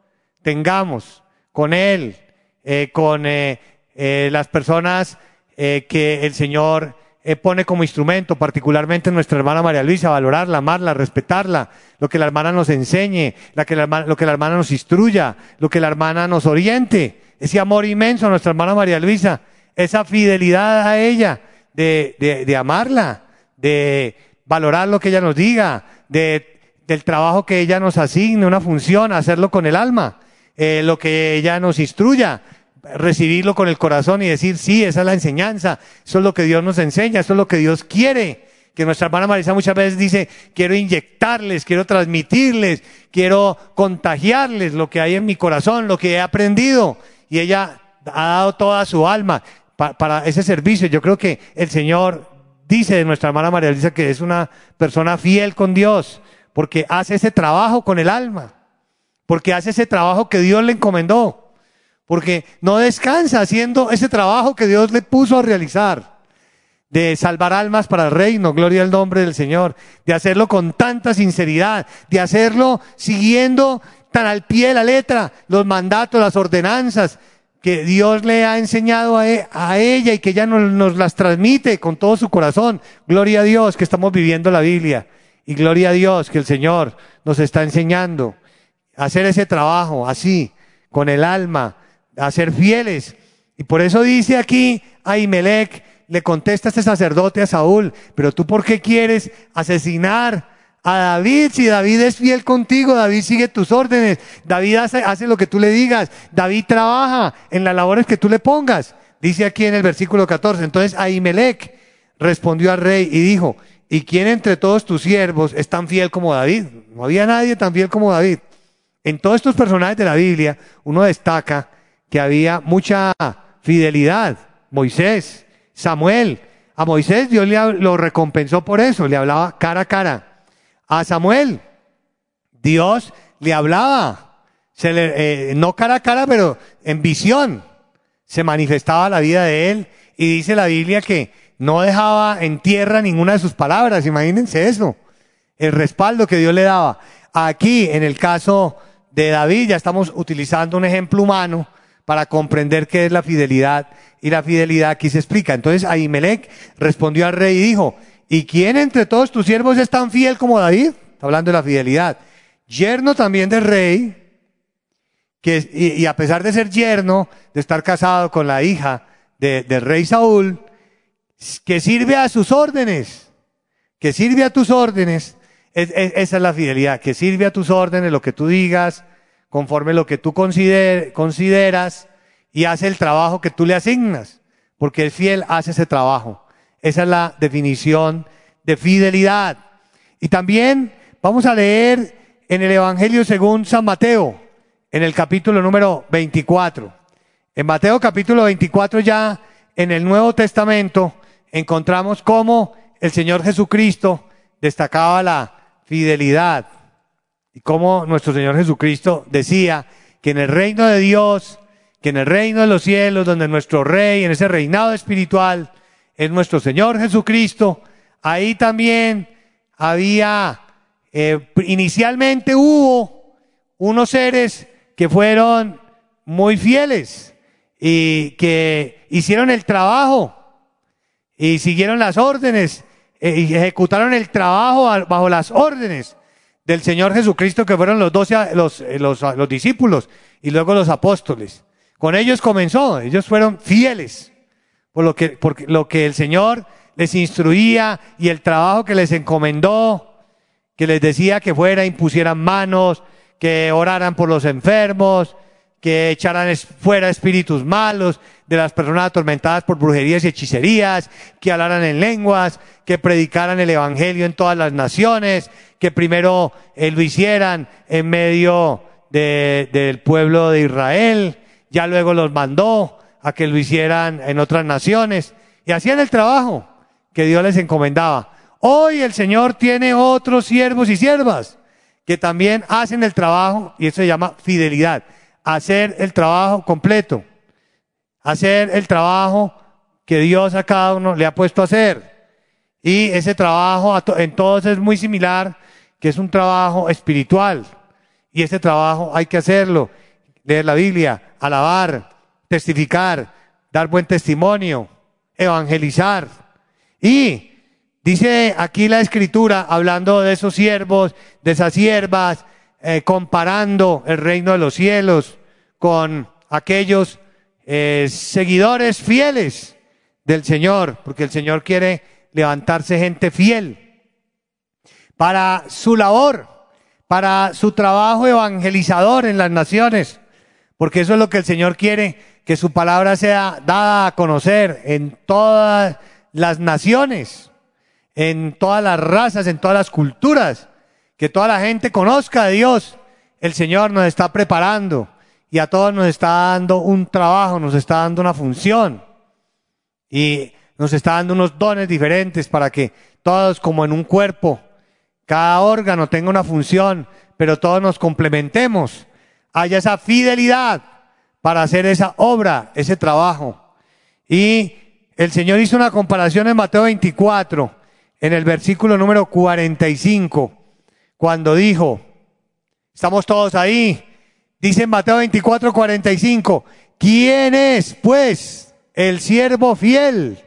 tengamos con Él, eh, con eh, eh, las personas que el Señor pone como instrumento, particularmente nuestra hermana María Luisa, valorarla, amarla, respetarla, lo que la hermana nos enseñe, la que la lo que la hermana nos instruya, lo que la hermana nos oriente, ese amor inmenso a nuestra hermana María Luisa, esa fidelidad a ella, de, de, de amarla, de valorar lo que ella nos diga, de, del trabajo que ella nos asigne, una función, hacerlo con el alma, eh, lo que ella nos instruya, recibirlo con el corazón y decir, sí, esa es la enseñanza, eso es lo que Dios nos enseña, eso es lo que Dios quiere. Que nuestra hermana Marisa muchas veces dice, quiero inyectarles, quiero transmitirles, quiero contagiarles lo que hay en mi corazón, lo que he aprendido. Y ella ha dado toda su alma pa- para ese servicio. Yo creo que el Señor dice de nuestra hermana María Luisa que es una persona fiel con Dios, porque hace ese trabajo con el alma, porque hace ese trabajo que Dios le encomendó porque no descansa haciendo ese trabajo que Dios le puso a realizar, de salvar almas para el reino, gloria al nombre del Señor, de hacerlo con tanta sinceridad, de hacerlo siguiendo tan al pie de la letra los mandatos, las ordenanzas que Dios le ha enseñado a, e- a ella y que ella nos, nos las transmite con todo su corazón. Gloria a Dios que estamos viviendo la Biblia y gloria a Dios que el Señor nos está enseñando a hacer ese trabajo así, con el alma, a ser fieles. Y por eso dice aquí Ahimelech, le contesta este sacerdote a Saúl, pero tú por qué quieres asesinar a David si David es fiel contigo, David sigue tus órdenes, David hace, lo que tú le digas, David trabaja en las labores que tú le pongas. Dice aquí en el versículo 14, entonces Ahimelech respondió al rey y dijo, ¿y quién entre todos tus siervos es tan fiel como David? No había nadie tan fiel como David. En todos estos personajes de la Biblia, uno destaca que había mucha fidelidad. Moisés, Samuel. A Moisés Dios le, lo recompensó por eso, le hablaba cara a cara. A Samuel, Dios le hablaba, se le- eh, no cara a cara, pero en visión. Se manifestaba la vida de él y dice la Biblia que no dejaba en tierra ninguna de sus palabras. Imagínense eso el respaldo que Dios le daba. Aquí, en el caso de David, ya estamos utilizando un ejemplo humano para comprender qué es la fidelidad. Y la fidelidad aquí se explica. Entonces Ahimelech respondió al rey y dijo, ¿y quién entre todos tus siervos es tan fiel como David? Está hablando de la fidelidad. Yerno también del rey, que, y, a pesar de ser yerno, de estar casado con la hija de- del rey Saúl, que sirve a sus órdenes que sirve a tus órdenes, es- es- esa es la fidelidad, que sirve a tus órdenes, lo que tú digas, conforme lo que tú consider- consideras, y hace el trabajo que tú le asignas, porque el fiel hace ese trabajo. Esa es la definición de fidelidad. Y también vamos a leer en el Evangelio según San Mateo, en el capítulo número 24. En Mateo capítulo 24 ya en el Nuevo Testamento encontramos cómo el Señor Jesucristo destacaba la fidelidad y cómo nuestro Señor Jesucristo decía que en el reino de Dios, que en el reino de los cielos, donde nuestro Rey, en ese reinado espiritual, es nuestro Señor Jesucristo, ahí también había, eh, inicialmente hubo unos seres que fueron muy fieles y que hicieron el trabajo y siguieron las órdenes eh, y ejecutaron el trabajo bajo las órdenes del Señor Jesucristo que fueron los doce los, eh, los, los discípulos y luego los apóstoles. Con ellos comenzó, ellos fueron fieles por lo que, por lo que el Señor les instruía y el trabajo que les encomendó, que les decía que fuera, impusieran manos, que oraran por los enfermos, que echaran fuera espíritus malos de las personas atormentadas por brujerías y hechicerías, que hablaran en lenguas, que predicaran el evangelio en todas las naciones, que primero eh, lo hicieran en medio de- del pueblo de Israel, ya luego los mandó a que lo hicieran en otras naciones y hacían el trabajo que Dios les encomendaba. Hoy el Señor tiene otros siervos y siervas que también hacen el trabajo y eso se llama fidelidad. Hacer el trabajo completo. Hacer el trabajo que Dios a cada uno le ha puesto a hacer. Y ese trabajo entonces es muy similar, que es un trabajo espiritual. Y ese trabajo hay que hacerlo. Leer la Biblia, alabar, testificar, dar buen testimonio, evangelizar. Y dice aquí la escritura, hablando de esos siervos, de esas siervas, eh, comparando el reino de los cielos con aquellos eh, seguidores fieles del Señor, porque el Señor quiere levantarse gente fiel para su labor, para su trabajo evangelizador en las naciones, porque eso es lo que el Señor quiere, que su palabra sea dada a conocer en todas las naciones, en todas las razas, en todas las culturas, que toda la gente conozca a Dios. El Señor nos está preparando y a todos nos está dando un trabajo, nos está dando una función y nos está dando unos dones diferentes para que todos como en un cuerpo, cada órgano tenga una función, pero todos nos complementemos, haya esa fidelidad para hacer esa obra, ese trabajo. Y el Señor hizo una comparación en Mateo 24, en el versículo número 45, cuando dijo, estamos todos ahí, dice en Mateo 24, 45, ¿quién es pues el siervo fiel?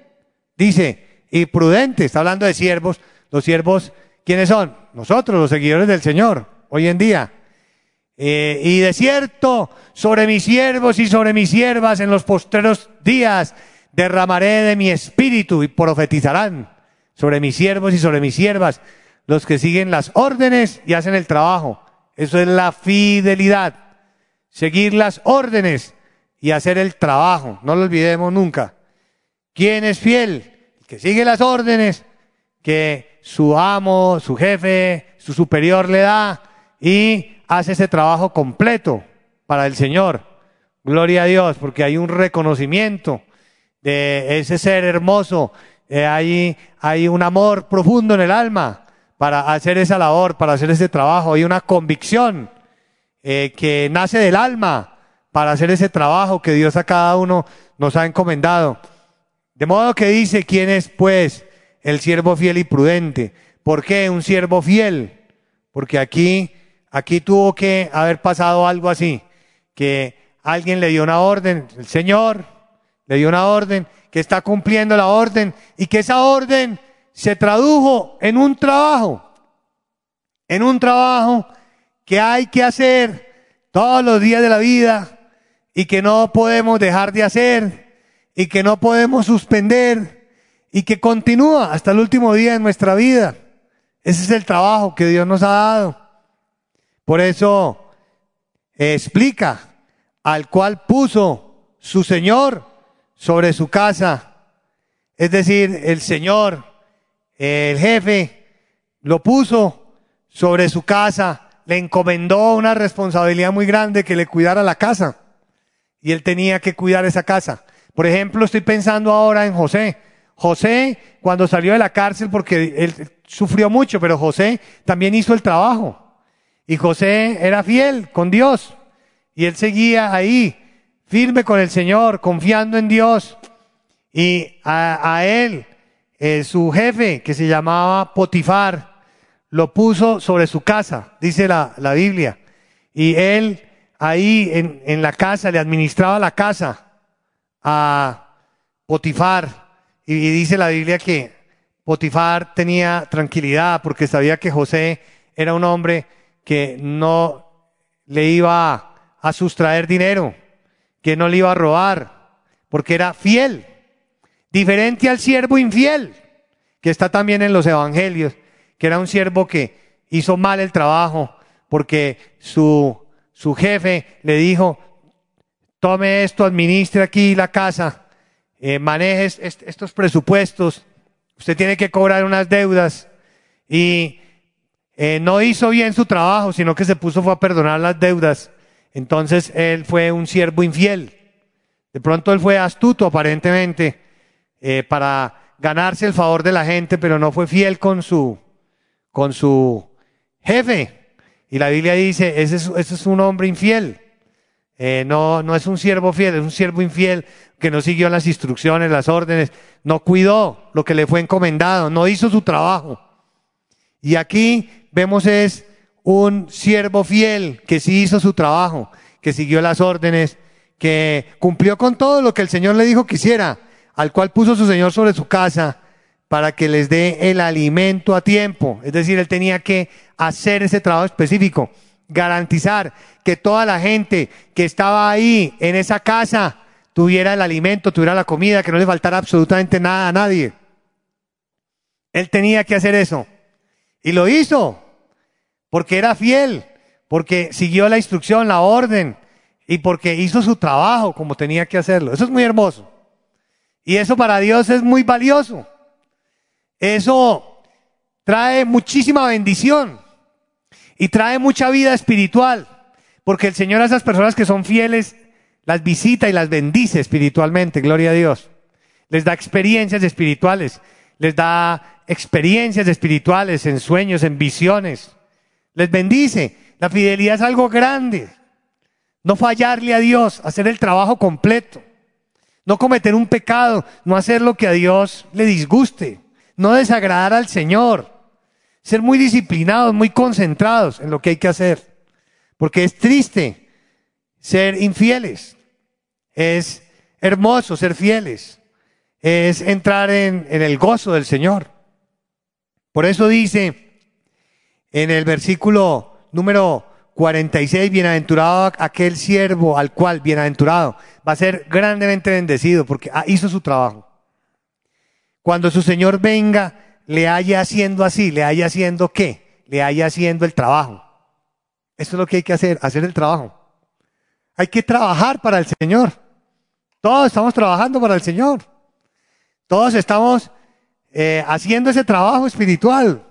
Dice, y prudente, está hablando de siervos, los siervos, ¿quiénes son? Nosotros, los seguidores del Señor, hoy en día. Eh, y de cierto, sobre mis siervos y sobre mis siervas en los postreros días derramaré de mi espíritu y profetizarán sobre mis siervos y sobre mis siervas, los que siguen las órdenes y hacen el trabajo. Eso es la fidelidad. Seguir las órdenes y hacer el trabajo. No lo olvidemos nunca. ¿Quién es fiel? El que sigue las órdenes que su amo, su jefe, su superior le da y hace ese trabajo completo para el Señor. Gloria a Dios, porque hay un reconocimiento de ese ser hermoso, eh, hay, hay un amor profundo en el alma para hacer esa labor, para hacer ese trabajo, hay una convicción eh, que nace del alma para hacer ese trabajo que Dios a cada uno nos ha encomendado. De modo que dice, ¿quién es pues el siervo fiel y prudente? ¿Por qué un siervo fiel? Porque aquí Aquí tuvo que haber pasado algo así, que alguien le dio una orden, el Señor le dio una orden, que está cumpliendo la orden y que esa orden se tradujo en un trabajo, en un trabajo que hay que hacer todos los días de la vida y que no podemos dejar de hacer y que no podemos suspender y que continúa hasta el último día de nuestra vida. Ese es el trabajo que Dios nos ha dado. Por eso explica al cual puso su Señor sobre su casa. Es decir, el Señor, el jefe, lo puso sobre su casa, le encomendó una responsabilidad muy grande que le cuidara la casa. Y él tenía que cuidar esa casa. Por ejemplo, estoy pensando ahora en José. José, cuando salió de la cárcel, porque él sufrió mucho, pero José también hizo el trabajo. Y José era fiel con Dios. Y él seguía ahí, firme con el Señor, confiando en Dios. Y a, él, eh, su jefe, que se llamaba Potifar, lo puso sobre su casa, dice la, la Biblia. Y él ahí en, en la casa, le administraba la casa a Potifar. Y dice la Biblia que Potifar tenía tranquilidad porque sabía que José era un hombre que no le iba a sustraer dinero, que no le iba a robar, porque era fiel, diferente al siervo infiel, que está también en los evangelios, que era un siervo que hizo mal el trabajo, porque su, su jefe le dijo, tome esto, administre aquí la casa, eh, maneje estos presupuestos, usted tiene que cobrar unas deudas y eh, no hizo bien su trabajo, sino que se puso fue a perdonar las deudas. Entonces él fue un siervo infiel. De pronto él fue astuto aparentemente, eh, para ganarse el favor de la gente, pero no fue fiel con su, con su jefe. Y la Biblia dice, ese es, ese es un hombre infiel. Eh, no, no es un siervo fiel, es un siervo infiel que no siguió las instrucciones, las órdenes, no cuidó lo que le fue encomendado, no hizo su trabajo. Y aquí vemos es un siervo fiel que sí hizo su trabajo, que siguió las órdenes, que cumplió con todo lo que el Señor le dijo que hiciera, al cual puso su Señor sobre su casa para que les dé el alimento a tiempo. Es decir, él tenía que hacer ese trabajo específico, garantizar que toda la gente que estaba ahí en esa casa tuviera el alimento, tuviera la comida, que no le faltara absolutamente nada a nadie. Él tenía que hacer eso. Y lo hizo, porque era fiel, porque siguió la instrucción, la orden, y porque hizo su trabajo como tenía que hacerlo. Eso es muy hermoso. Y eso para Dios es muy valioso. Eso trae muchísima bendición y trae mucha vida espiritual, porque el Señor a esas personas que son fieles las visita y las bendice espiritualmente, gloria a Dios. Les da experiencias espirituales, les da experiencias espirituales en sueños, en visiones. Les bendice. La fidelidad es algo grande. No fallarle a Dios, hacer el trabajo completo. No cometer un pecado, no hacer lo que a Dios le disguste. No desagradar al Señor. Ser muy disciplinados, muy concentrados en lo que hay que hacer. Porque es triste ser infieles. Es hermoso ser fieles. Es entrar en, el gozo del Señor. Por eso dice en el versículo número 46, bienaventurado aquel siervo al cual, bienaventurado, va a ser grandemente bendecido porque hizo su trabajo. Cuando su Señor venga, le haya haciendo así, le haya haciendo qué, le haya haciendo el trabajo. Eso es lo que hay que hacer, hacer el trabajo. Hay que trabajar para el Señor. Todos estamos trabajando para el Señor. Todos estamos eh, haciendo ese trabajo espiritual.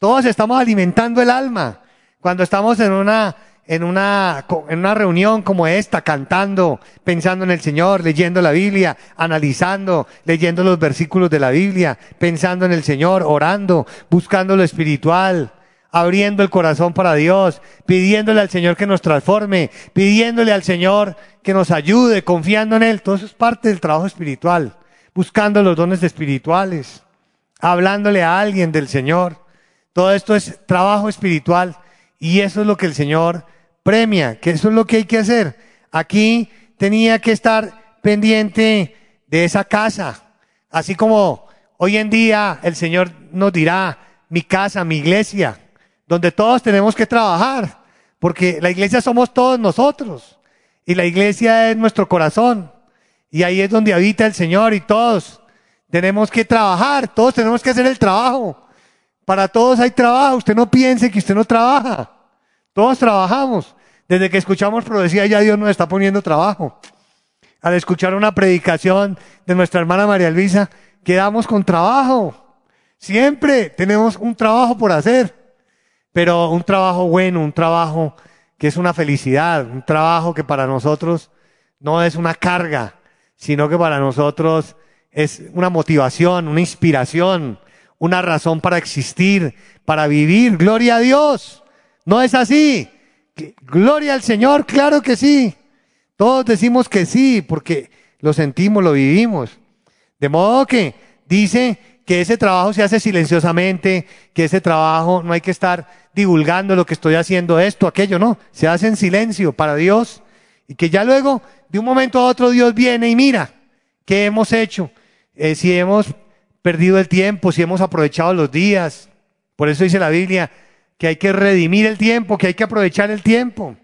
Todos estamos alimentando el alma. Cuando estamos en una, en una, en una reunión como esta, cantando, pensando en el Señor, leyendo la Biblia, analizando, leyendo los versículos de la Biblia, pensando en el Señor, orando, buscando lo espiritual, abriendo el corazón para Dios, pidiéndole al Señor que nos transforme, pidiéndole al Señor que nos ayude, confiando en Él. Todo eso es parte del trabajo espiritual, buscando los dones espirituales, hablándole a alguien del Señor. Todo esto es trabajo espiritual y eso es lo que el Señor premia, que eso es lo que hay que hacer. Aquí tenía que estar pendiente de esa casa, así como hoy en día el Señor nos dirá, mi casa, mi iglesia, donde todos tenemos que trabajar, porque la iglesia somos todos nosotros y la iglesia es nuestro corazón y ahí es donde habita el Señor y todos tenemos que trabajar, todos tenemos que hacer el trabajo. Para todos hay trabajo. Usted no piense que usted no trabaja. Todos trabajamos. Desde que escuchamos profecía ya Dios nos está poniendo trabajo. Al escuchar una predicación de nuestra hermana María Luisa, quedamos con trabajo. Siempre tenemos un trabajo por hacer. Pero un trabajo bueno, un trabajo que es una felicidad, un trabajo que para nosotros no es una carga, sino que para nosotros es una motivación, una inspiración, una razón para existir, para vivir. Gloria a Dios. No es así. Gloria al Señor, claro que sí. Todos decimos que sí, porque lo sentimos, lo vivimos. De modo que dice que ese trabajo se hace silenciosamente, que ese trabajo no hay que estar divulgando lo que estoy haciendo, esto, aquello, no. Se hace en silencio para Dios y que ya luego, de un momento a otro, Dios viene y mira qué hemos hecho. Eh, si hemos perdido el tiempo, si hemos aprovechado los días. Por eso dice la Biblia que hay que redimir el tiempo, que hay que aprovechar el tiempo,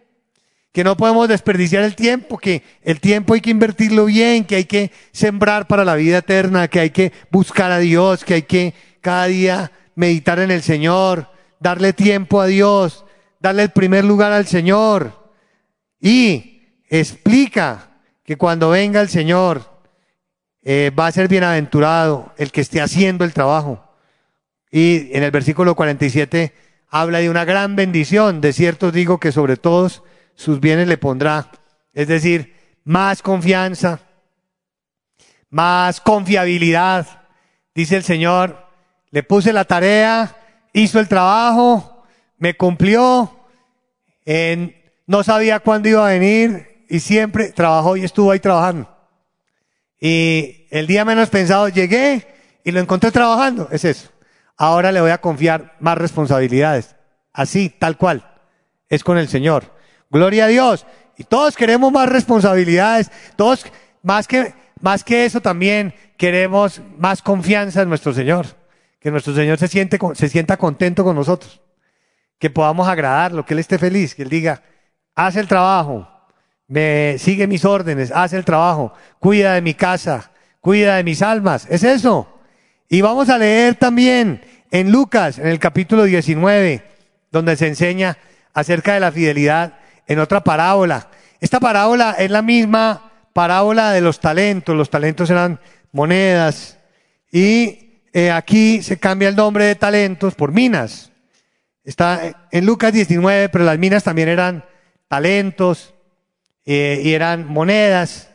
que no podemos desperdiciar el tiempo, que el tiempo hay que invertirlo bien, que hay que sembrar para la vida eterna, que hay que buscar a Dios, que hay que cada día meditar en el Señor, darle tiempo a Dios, darle el primer lugar al Señor. Y explica que cuando venga el Señor, eh, va a ser bienaventurado el que esté haciendo el trabajo. Y en el versículo 47 habla de una gran bendición. De cierto digo que sobre todos sus bienes le pondrá. Es decir, más confianza, más confiabilidad. Dice el Señor, le puse la tarea, hizo el trabajo, me cumplió, en, no sabía cuándo iba a venir y siempre trabajó y estuvo ahí trabajando. Y el día menos pensado llegué y lo encontré trabajando. Es eso. Ahora le voy a confiar más responsabilidades. Así, tal cual. Es con el Señor. Gloria a Dios. Y todos queremos más responsabilidades. Todos, más que, más que eso también, queremos más confianza en nuestro Señor. Que nuestro Señor se, siente, se sienta contento con nosotros. Que podamos agradarlo, que Él esté feliz, que Él diga, haz el trabajo, me sigue mis órdenes, hace el trabajo, cuida de mi casa, cuida de mis almas. Es eso. Y vamos a leer también en Lucas, en el capítulo 19, donde se enseña acerca de la fidelidad en otra parábola. Esta parábola es la misma parábola de los talentos. Los talentos eran monedas. Y eh, aquí se cambia el nombre de talentos por minas. Está en Lucas 19, pero las minas también eran talentos. Eh, y eran monedas.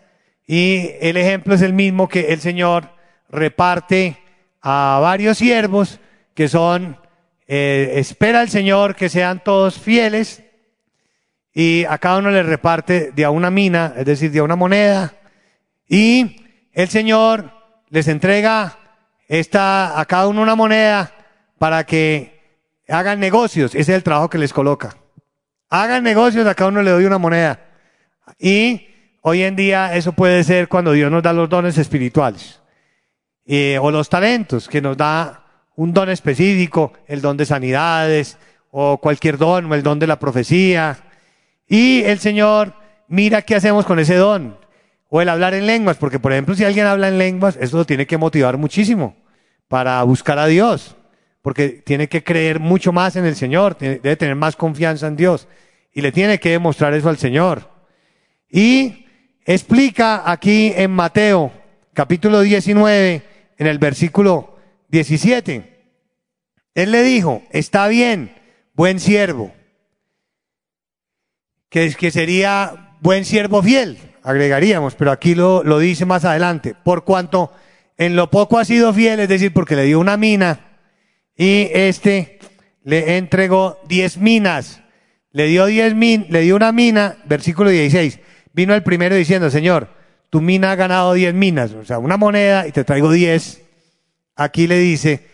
Y el ejemplo es el mismo que el Señor reparte a varios siervos que son, eh, espera el Señor que sean todos fieles y a cada uno le reparte de a una mina, es decir, de a una moneda. Y el Señor les entrega esta, a cada uno una moneda para que hagan negocios. Ese es el trabajo que les coloca. Hagan negocios, a cada uno le doy una moneda. Y hoy en día eso puede ser cuando Dios nos da los dones espirituales eh, o los talentos, que nos da un don específico, el don de sanidades o cualquier don o el don de la profecía. Y el Señor mira qué hacemos con ese don o el hablar en lenguas, porque por ejemplo si alguien habla en lenguas, eso lo tiene que motivar muchísimo para buscar a Dios, porque tiene que creer mucho más en el Señor, debe tener más confianza en Dios y le tiene que demostrar eso al Señor. Y explica aquí en Mateo capítulo 19, en el versículo 17. Él le dijo, está bien, buen siervo, que, que sería buen siervo fiel, agregaríamos, pero aquí lo, lo dice más adelante, por cuanto en lo poco ha sido fiel, es decir, porque le dio una mina y este le entregó diez minas, le dio diez min, le dio una mina, versículo 16, Vino el primero diciendo, Señor, tu mina ha ganado diez minas, o sea, una moneda y te traigo diez. Aquí le dice,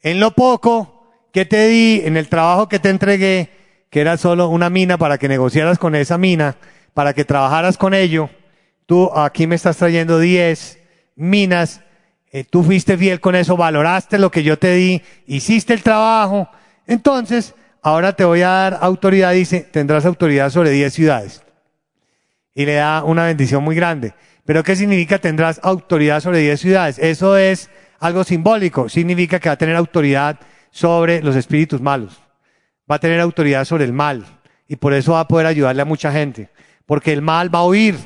en lo poco que te di, en el trabajo que te entregué, que era solo una mina para que negociaras con esa mina, para que trabajaras con ello, tú aquí me estás trayendo diez minas, eh, tú fuiste fiel con eso, valoraste lo que yo te di, hiciste el trabajo, entonces ahora te voy a dar autoridad, dice, tendrás autoridad sobre diez ciudades y le da una bendición muy grande. Pero ¿qué significa tendrás autoridad sobre diez ciudades? Eso es algo simbólico. Significa que va a tener autoridad sobre los espíritus malos. Va a tener autoridad sobre el mal. Y por eso va a poder ayudarle a mucha gente. Porque el mal va a huir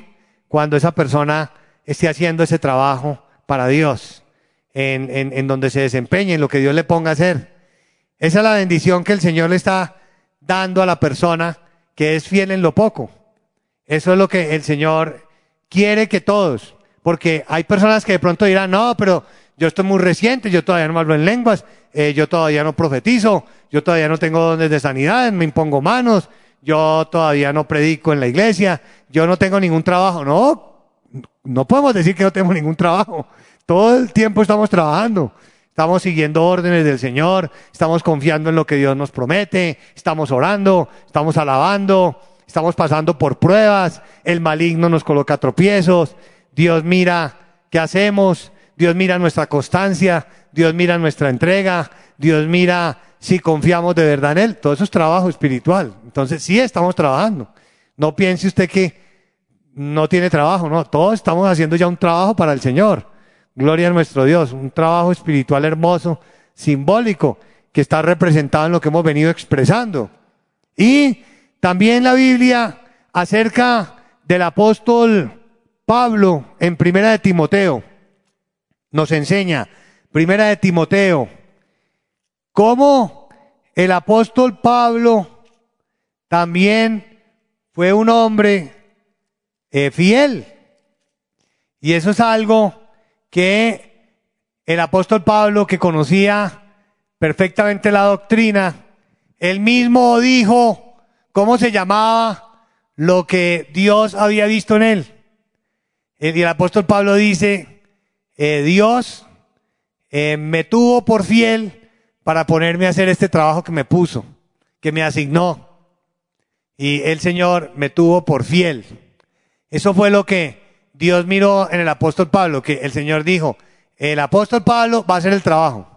cuando esa persona esté haciendo ese trabajo para Dios. En, en, en donde se desempeñe, en lo que Dios le ponga a hacer. Esa es la bendición que el Señor le está dando a la persona que es fiel en lo poco. Eso es lo que el Señor quiere que todos, porque hay personas que de pronto dirán, no, pero yo estoy muy reciente, yo todavía no hablo en lenguas, eh, yo todavía no profetizo, yo todavía no tengo dones de sanidad, me impongo manos, yo todavía no predico en la iglesia, yo no tengo ningún trabajo. No, no podemos decir que no tengo ningún trabajo. Todo el tiempo estamos trabajando. Estamos siguiendo órdenes del Señor, estamos confiando en lo que Dios nos promete, estamos orando, estamos alabando, estamos pasando por pruebas, el maligno nos coloca tropiezos, Dios mira qué hacemos, Dios mira nuestra constancia, Dios mira nuestra entrega, Dios mira si confiamos de verdad en Él. Todo eso es trabajo espiritual. Entonces sí estamos trabajando. No piense usted que no tiene trabajo, no, todos estamos haciendo ya un trabajo para el Señor. Gloria a nuestro Dios, un trabajo espiritual hermoso, simbólico, que está representado en lo que hemos venido expresando. Y también la Biblia acerca del apóstol Pablo en Primera de Timoteo nos enseña, Primera de Timoteo, cómo el apóstol Pablo también fue un hombre eh, fiel. Y eso es algo que el apóstol Pablo, que conocía perfectamente la doctrina, él mismo dijo cómo se llamaba lo que Dios había visto en él. Y el apóstol Pablo dice, eh, Dios eh, me tuvo por fiel para ponerme a hacer este trabajo que me puso, que me asignó. Y el Señor me tuvo por fiel. Eso fue lo que Dios miró en el apóstol Pablo, que el Señor dijo, el apóstol Pablo va a hacer el trabajo.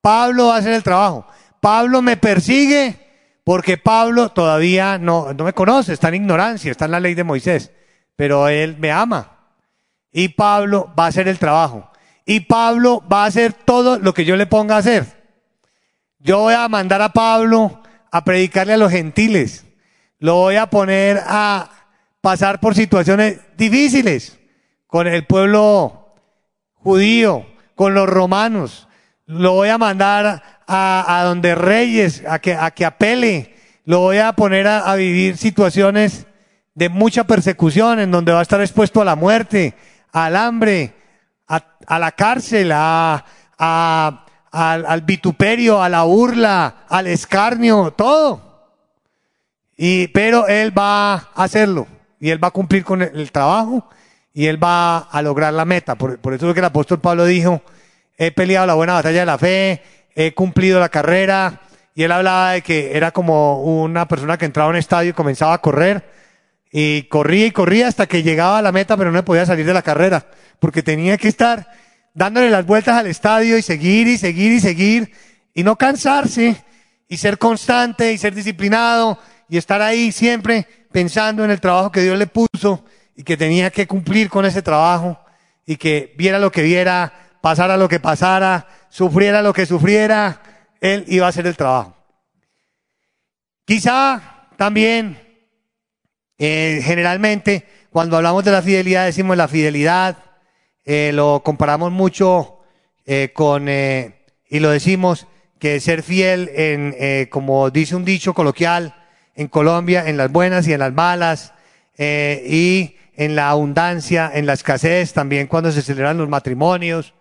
Pablo va a hacer el trabajo. Pablo me persigue porque Pablo todavía no, no me conoce, está en ignorancia, está en la ley de Moisés, pero él me ama. Y Pablo va a hacer el trabajo. Y Pablo va a hacer todo lo que yo le ponga a hacer. Yo voy a mandar a Pablo a predicarle a los gentiles. Lo voy a poner a pasar por situaciones difíciles con el pueblo judío, con los romanos. Lo voy a mandar a, donde reyes, a que, a que apele. Lo voy a poner a, vivir situaciones de mucha persecución, en donde va a estar expuesto a la muerte, al hambre, a, la cárcel, a, al vituperio, a la burla, al escarnio, todo. Y, pero él va a hacerlo y él va a cumplir con el, el trabajo y él va a lograr la meta. Por, por eso es que el apóstol Pablo dijo, he peleado la buena batalla de la fe, he cumplido la carrera. Y él hablaba de que era como una persona que entraba a un estadio y comenzaba a correr. Y corría y corría hasta que llegaba a la meta, pero no podía salir de la carrera. Porque tenía que estar dándole las vueltas al estadio y seguir y seguir y seguir. Y no cansarse. Y ser constante y ser disciplinado. Y estar ahí siempre pensando en el trabajo que Dios le puso. Y que tenía que cumplir con ese trabajo. Y que viera lo que viera, pasara lo que pasara, sufriera lo que sufriera, él iba a hacer el trabajo. Quizá también, eh, generalmente, cuando hablamos de la fidelidad, decimos la fidelidad, eh, lo comparamos mucho eh, con, y lo decimos, que ser fiel en, como dice un dicho coloquial, en Colombia, en las buenas y en las malas, y en la abundancia, en la escasez, también cuando se celebran los matrimonios,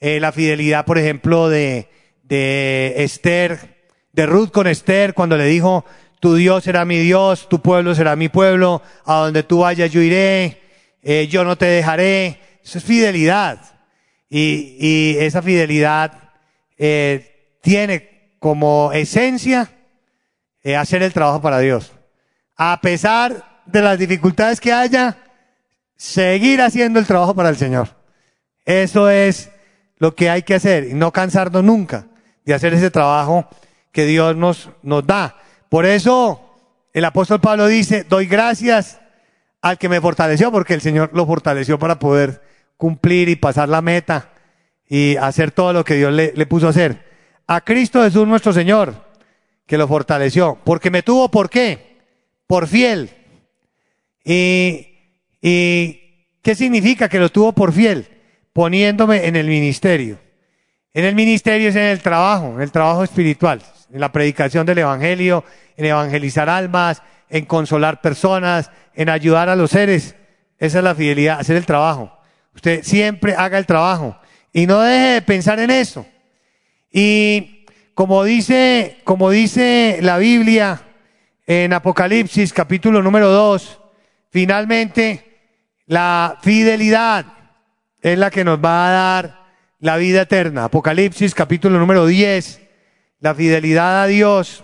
eh, la fidelidad, por ejemplo, de, de Esther, de Ruth con Esther, cuando le dijo, tu Dios será mi Dios, tu pueblo será mi pueblo, a donde tú vayas yo iré, eh, yo no te dejaré. Eso es fidelidad. Y, y esa fidelidad eh, tiene como esencia eh, hacer el trabajo para Dios. A pesar de las dificultades que haya, seguir haciendo el trabajo para el Señor. Eso es lo que hay que hacer y no cansarnos nunca de hacer ese trabajo que Dios nos, nos da. Por eso el apóstol Pablo dice, doy gracias al que me fortaleció, porque el Señor lo fortaleció para poder cumplir y pasar la meta y hacer todo lo que Dios le, le puso a hacer. A Cristo Jesús nuestro Señor, que lo fortaleció, porque me tuvo, ¿por qué? Por fiel. Y, y ¿qué significa que lo tuvo por fiel? Poniéndome en el ministerio. En el ministerio es en el trabajo, en el trabajo espiritual, en la predicación del Evangelio, en evangelizar almas, en consolar personas, en ayudar a los seres. Esa es la fidelidad, hacer el trabajo. Usted siempre haga el trabajo y no deje de pensar en eso. Y como dice, como dice la Biblia en Apocalipsis capítulo número 2, finalmente la fidelidad es la que nos va a dar la vida eterna. Apocalipsis capítulo número 10, la fidelidad a Dios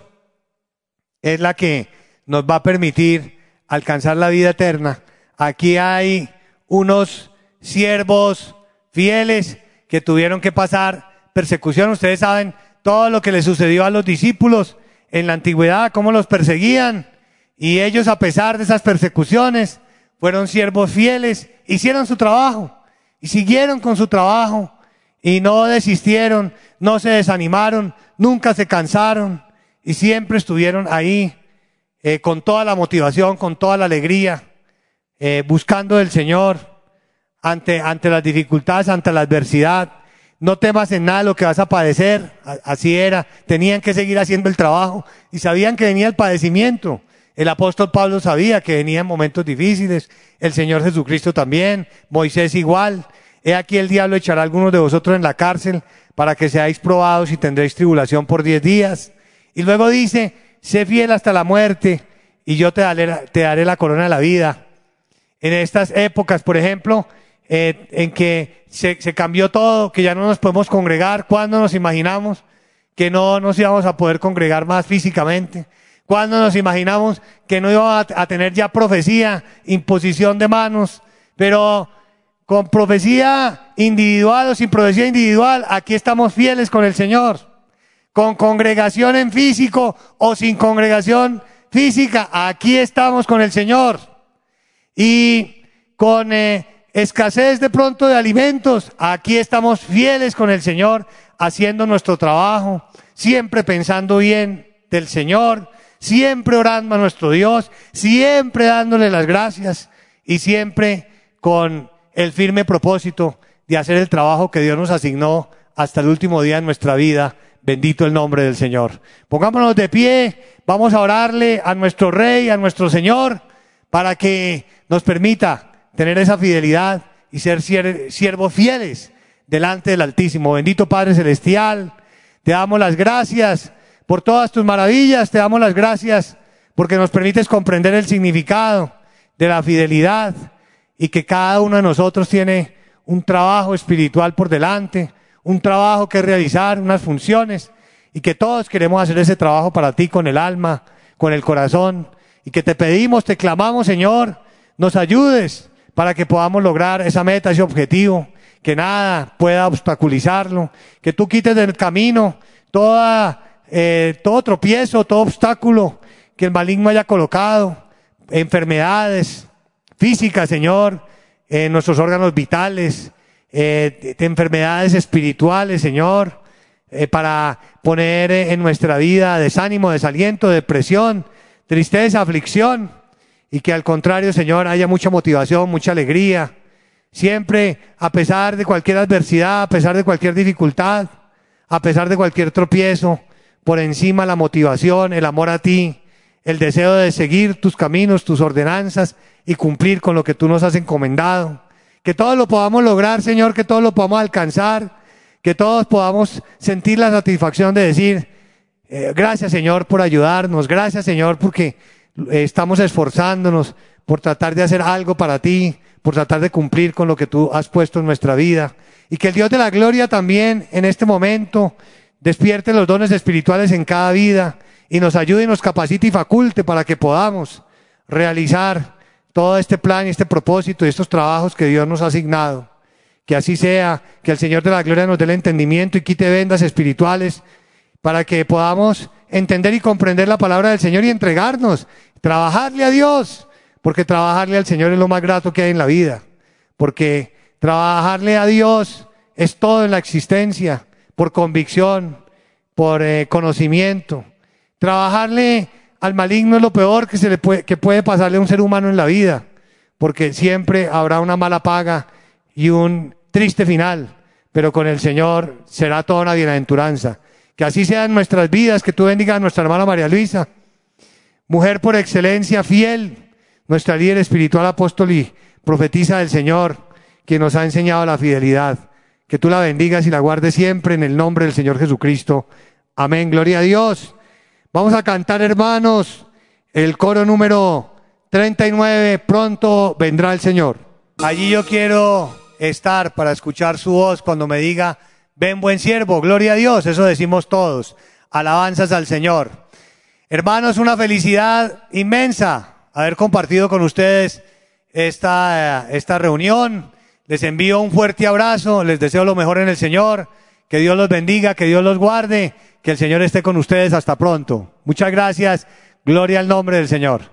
es la que nos va a permitir alcanzar la vida eterna. Aquí hay unos siervos fieles que tuvieron que pasar persecución. Ustedes saben todo lo que le sucedió a los discípulos en la antigüedad, cómo los perseguían. Y ellos, a pesar de esas persecuciones, fueron siervos fieles, hicieron su trabajo y siguieron con su trabajo y no desistieron, no se desanimaron, nunca se cansaron y siempre estuvieron ahí eh, con toda la motivación, con toda la alegría, eh, buscando del Señor ante, ante las dificultades, ante la adversidad. No temas en nada lo que vas a padecer. Así era. Tenían que seguir haciendo el trabajo y sabían que venía el padecimiento. El apóstol Pablo sabía que venían momentos difíciles. El Señor Jesucristo también. Moisés igual. He aquí el diablo echará algunos de vosotros en la cárcel para que seáis probados y tendréis tribulación por diez días. Y luego dice, sé fiel hasta la muerte y yo te daré, la corona de la vida. En estas épocas, por ejemplo, eh, en que se, se cambió todo, que ya no nos podemos congregar, ¿cuándo nos imaginamos que no nos íbamos a poder congregar más físicamente? ¿Cuándo nos imaginamos que no íbamos a, a tener ya profecía, imposición de manos? Pero con profecía individual o sin profecía individual, aquí estamos fieles con el Señor. Con congregación en físico o sin congregación física, aquí estamos con el Señor. Y con eh, escasez de pronto de alimentos, aquí estamos fieles con el Señor, haciendo nuestro trabajo, siempre pensando bien del Señor, siempre orando a nuestro Dios, siempre dándole las gracias y siempre con el firme propósito de hacer el trabajo que Dios nos asignó hasta el último día de nuestra vida. Bendito el nombre del Señor. Pongámonos de pie, vamos a orarle a nuestro Rey, a nuestro Señor, para que nos permita tener esa fidelidad y ser siervos fieles delante del Altísimo. Bendito Padre Celestial, te damos las gracias por todas tus maravillas, te damos las gracias porque nos permites comprender el significado de la fidelidad y que cada uno de nosotros tiene un trabajo espiritual por delante, un trabajo que realizar, unas funciones, y que todos queremos hacer ese trabajo para ti con el alma, con el corazón, y que te pedimos, te clamamos, Señor, nos ayudes para que podamos lograr esa meta, ese objetivo, que nada pueda obstaculizarlo, que tú quites del camino toda, eh, todo tropiezo, todo obstáculo que el maligno haya colocado, enfermedades, física, Señor, en nuestros órganos vitales, eh, de enfermedades espirituales, Señor, eh, para poner en nuestra vida desánimo, desaliento, depresión, tristeza, aflicción, y que al contrario, Señor, haya mucha motivación, mucha alegría, siempre, a pesar de cualquier adversidad, a pesar de cualquier dificultad, a pesar de cualquier tropiezo, por encima la motivación, el amor a ti, el deseo de seguir tus caminos, tus ordenanzas y cumplir con lo que tú nos has encomendado. Que todos lo podamos lograr, Señor, que todos lo podamos alcanzar, que todos podamos sentir la satisfacción de decir, eh, gracias Señor por ayudarnos, gracias Señor porque eh, estamos esforzándonos por tratar de hacer algo para ti, por tratar de cumplir con lo que tú has puesto en nuestra vida. Y que el Dios de la gloria también en este momento despierte los dones espirituales en cada vida y nos ayude y nos capacite y faculte para que podamos realizar todo este plan y este propósito y estos trabajos que Dios nos ha asignado. Que así sea, que el Señor de la Gloria nos dé el entendimiento y quite vendas espirituales para que podamos entender y comprender la palabra del Señor y entregarnos, trabajarle a Dios, porque trabajarle al Señor es lo más grato que hay en la vida, porque trabajarle a Dios es todo en la existencia, por convicción, por eh, conocimiento, Trabajarle al maligno es lo peor que, se le puede, que puede pasarle a un ser humano en la vida, porque siempre habrá una mala paga y un triste final, pero con el Señor será toda una bienaventuranza. Que así sea en nuestras vidas, que tú bendigas a nuestra hermana María Luisa, mujer por excelencia, fiel, nuestra líder espiritual, apóstol y profetisa del Señor, que nos ha enseñado la fidelidad. Que tú la bendigas y la guardes siempre en el nombre del Señor Jesucristo. Amén. Gloria a Dios. Vamos a cantar, hermanos, el coro número 39, pronto vendrá el Señor. Allí yo quiero estar para escuchar su voz cuando me diga, ven buen siervo, gloria a Dios, eso decimos todos, alabanzas al Señor. Hermanos, una felicidad inmensa haber compartido con ustedes esta, esta reunión. Les envío un fuerte abrazo, les deseo lo mejor en el Señor, que Dios los bendiga, que Dios los guarde que el Señor esté con ustedes hasta pronto. Muchas gracias. Gloria al nombre del Señor.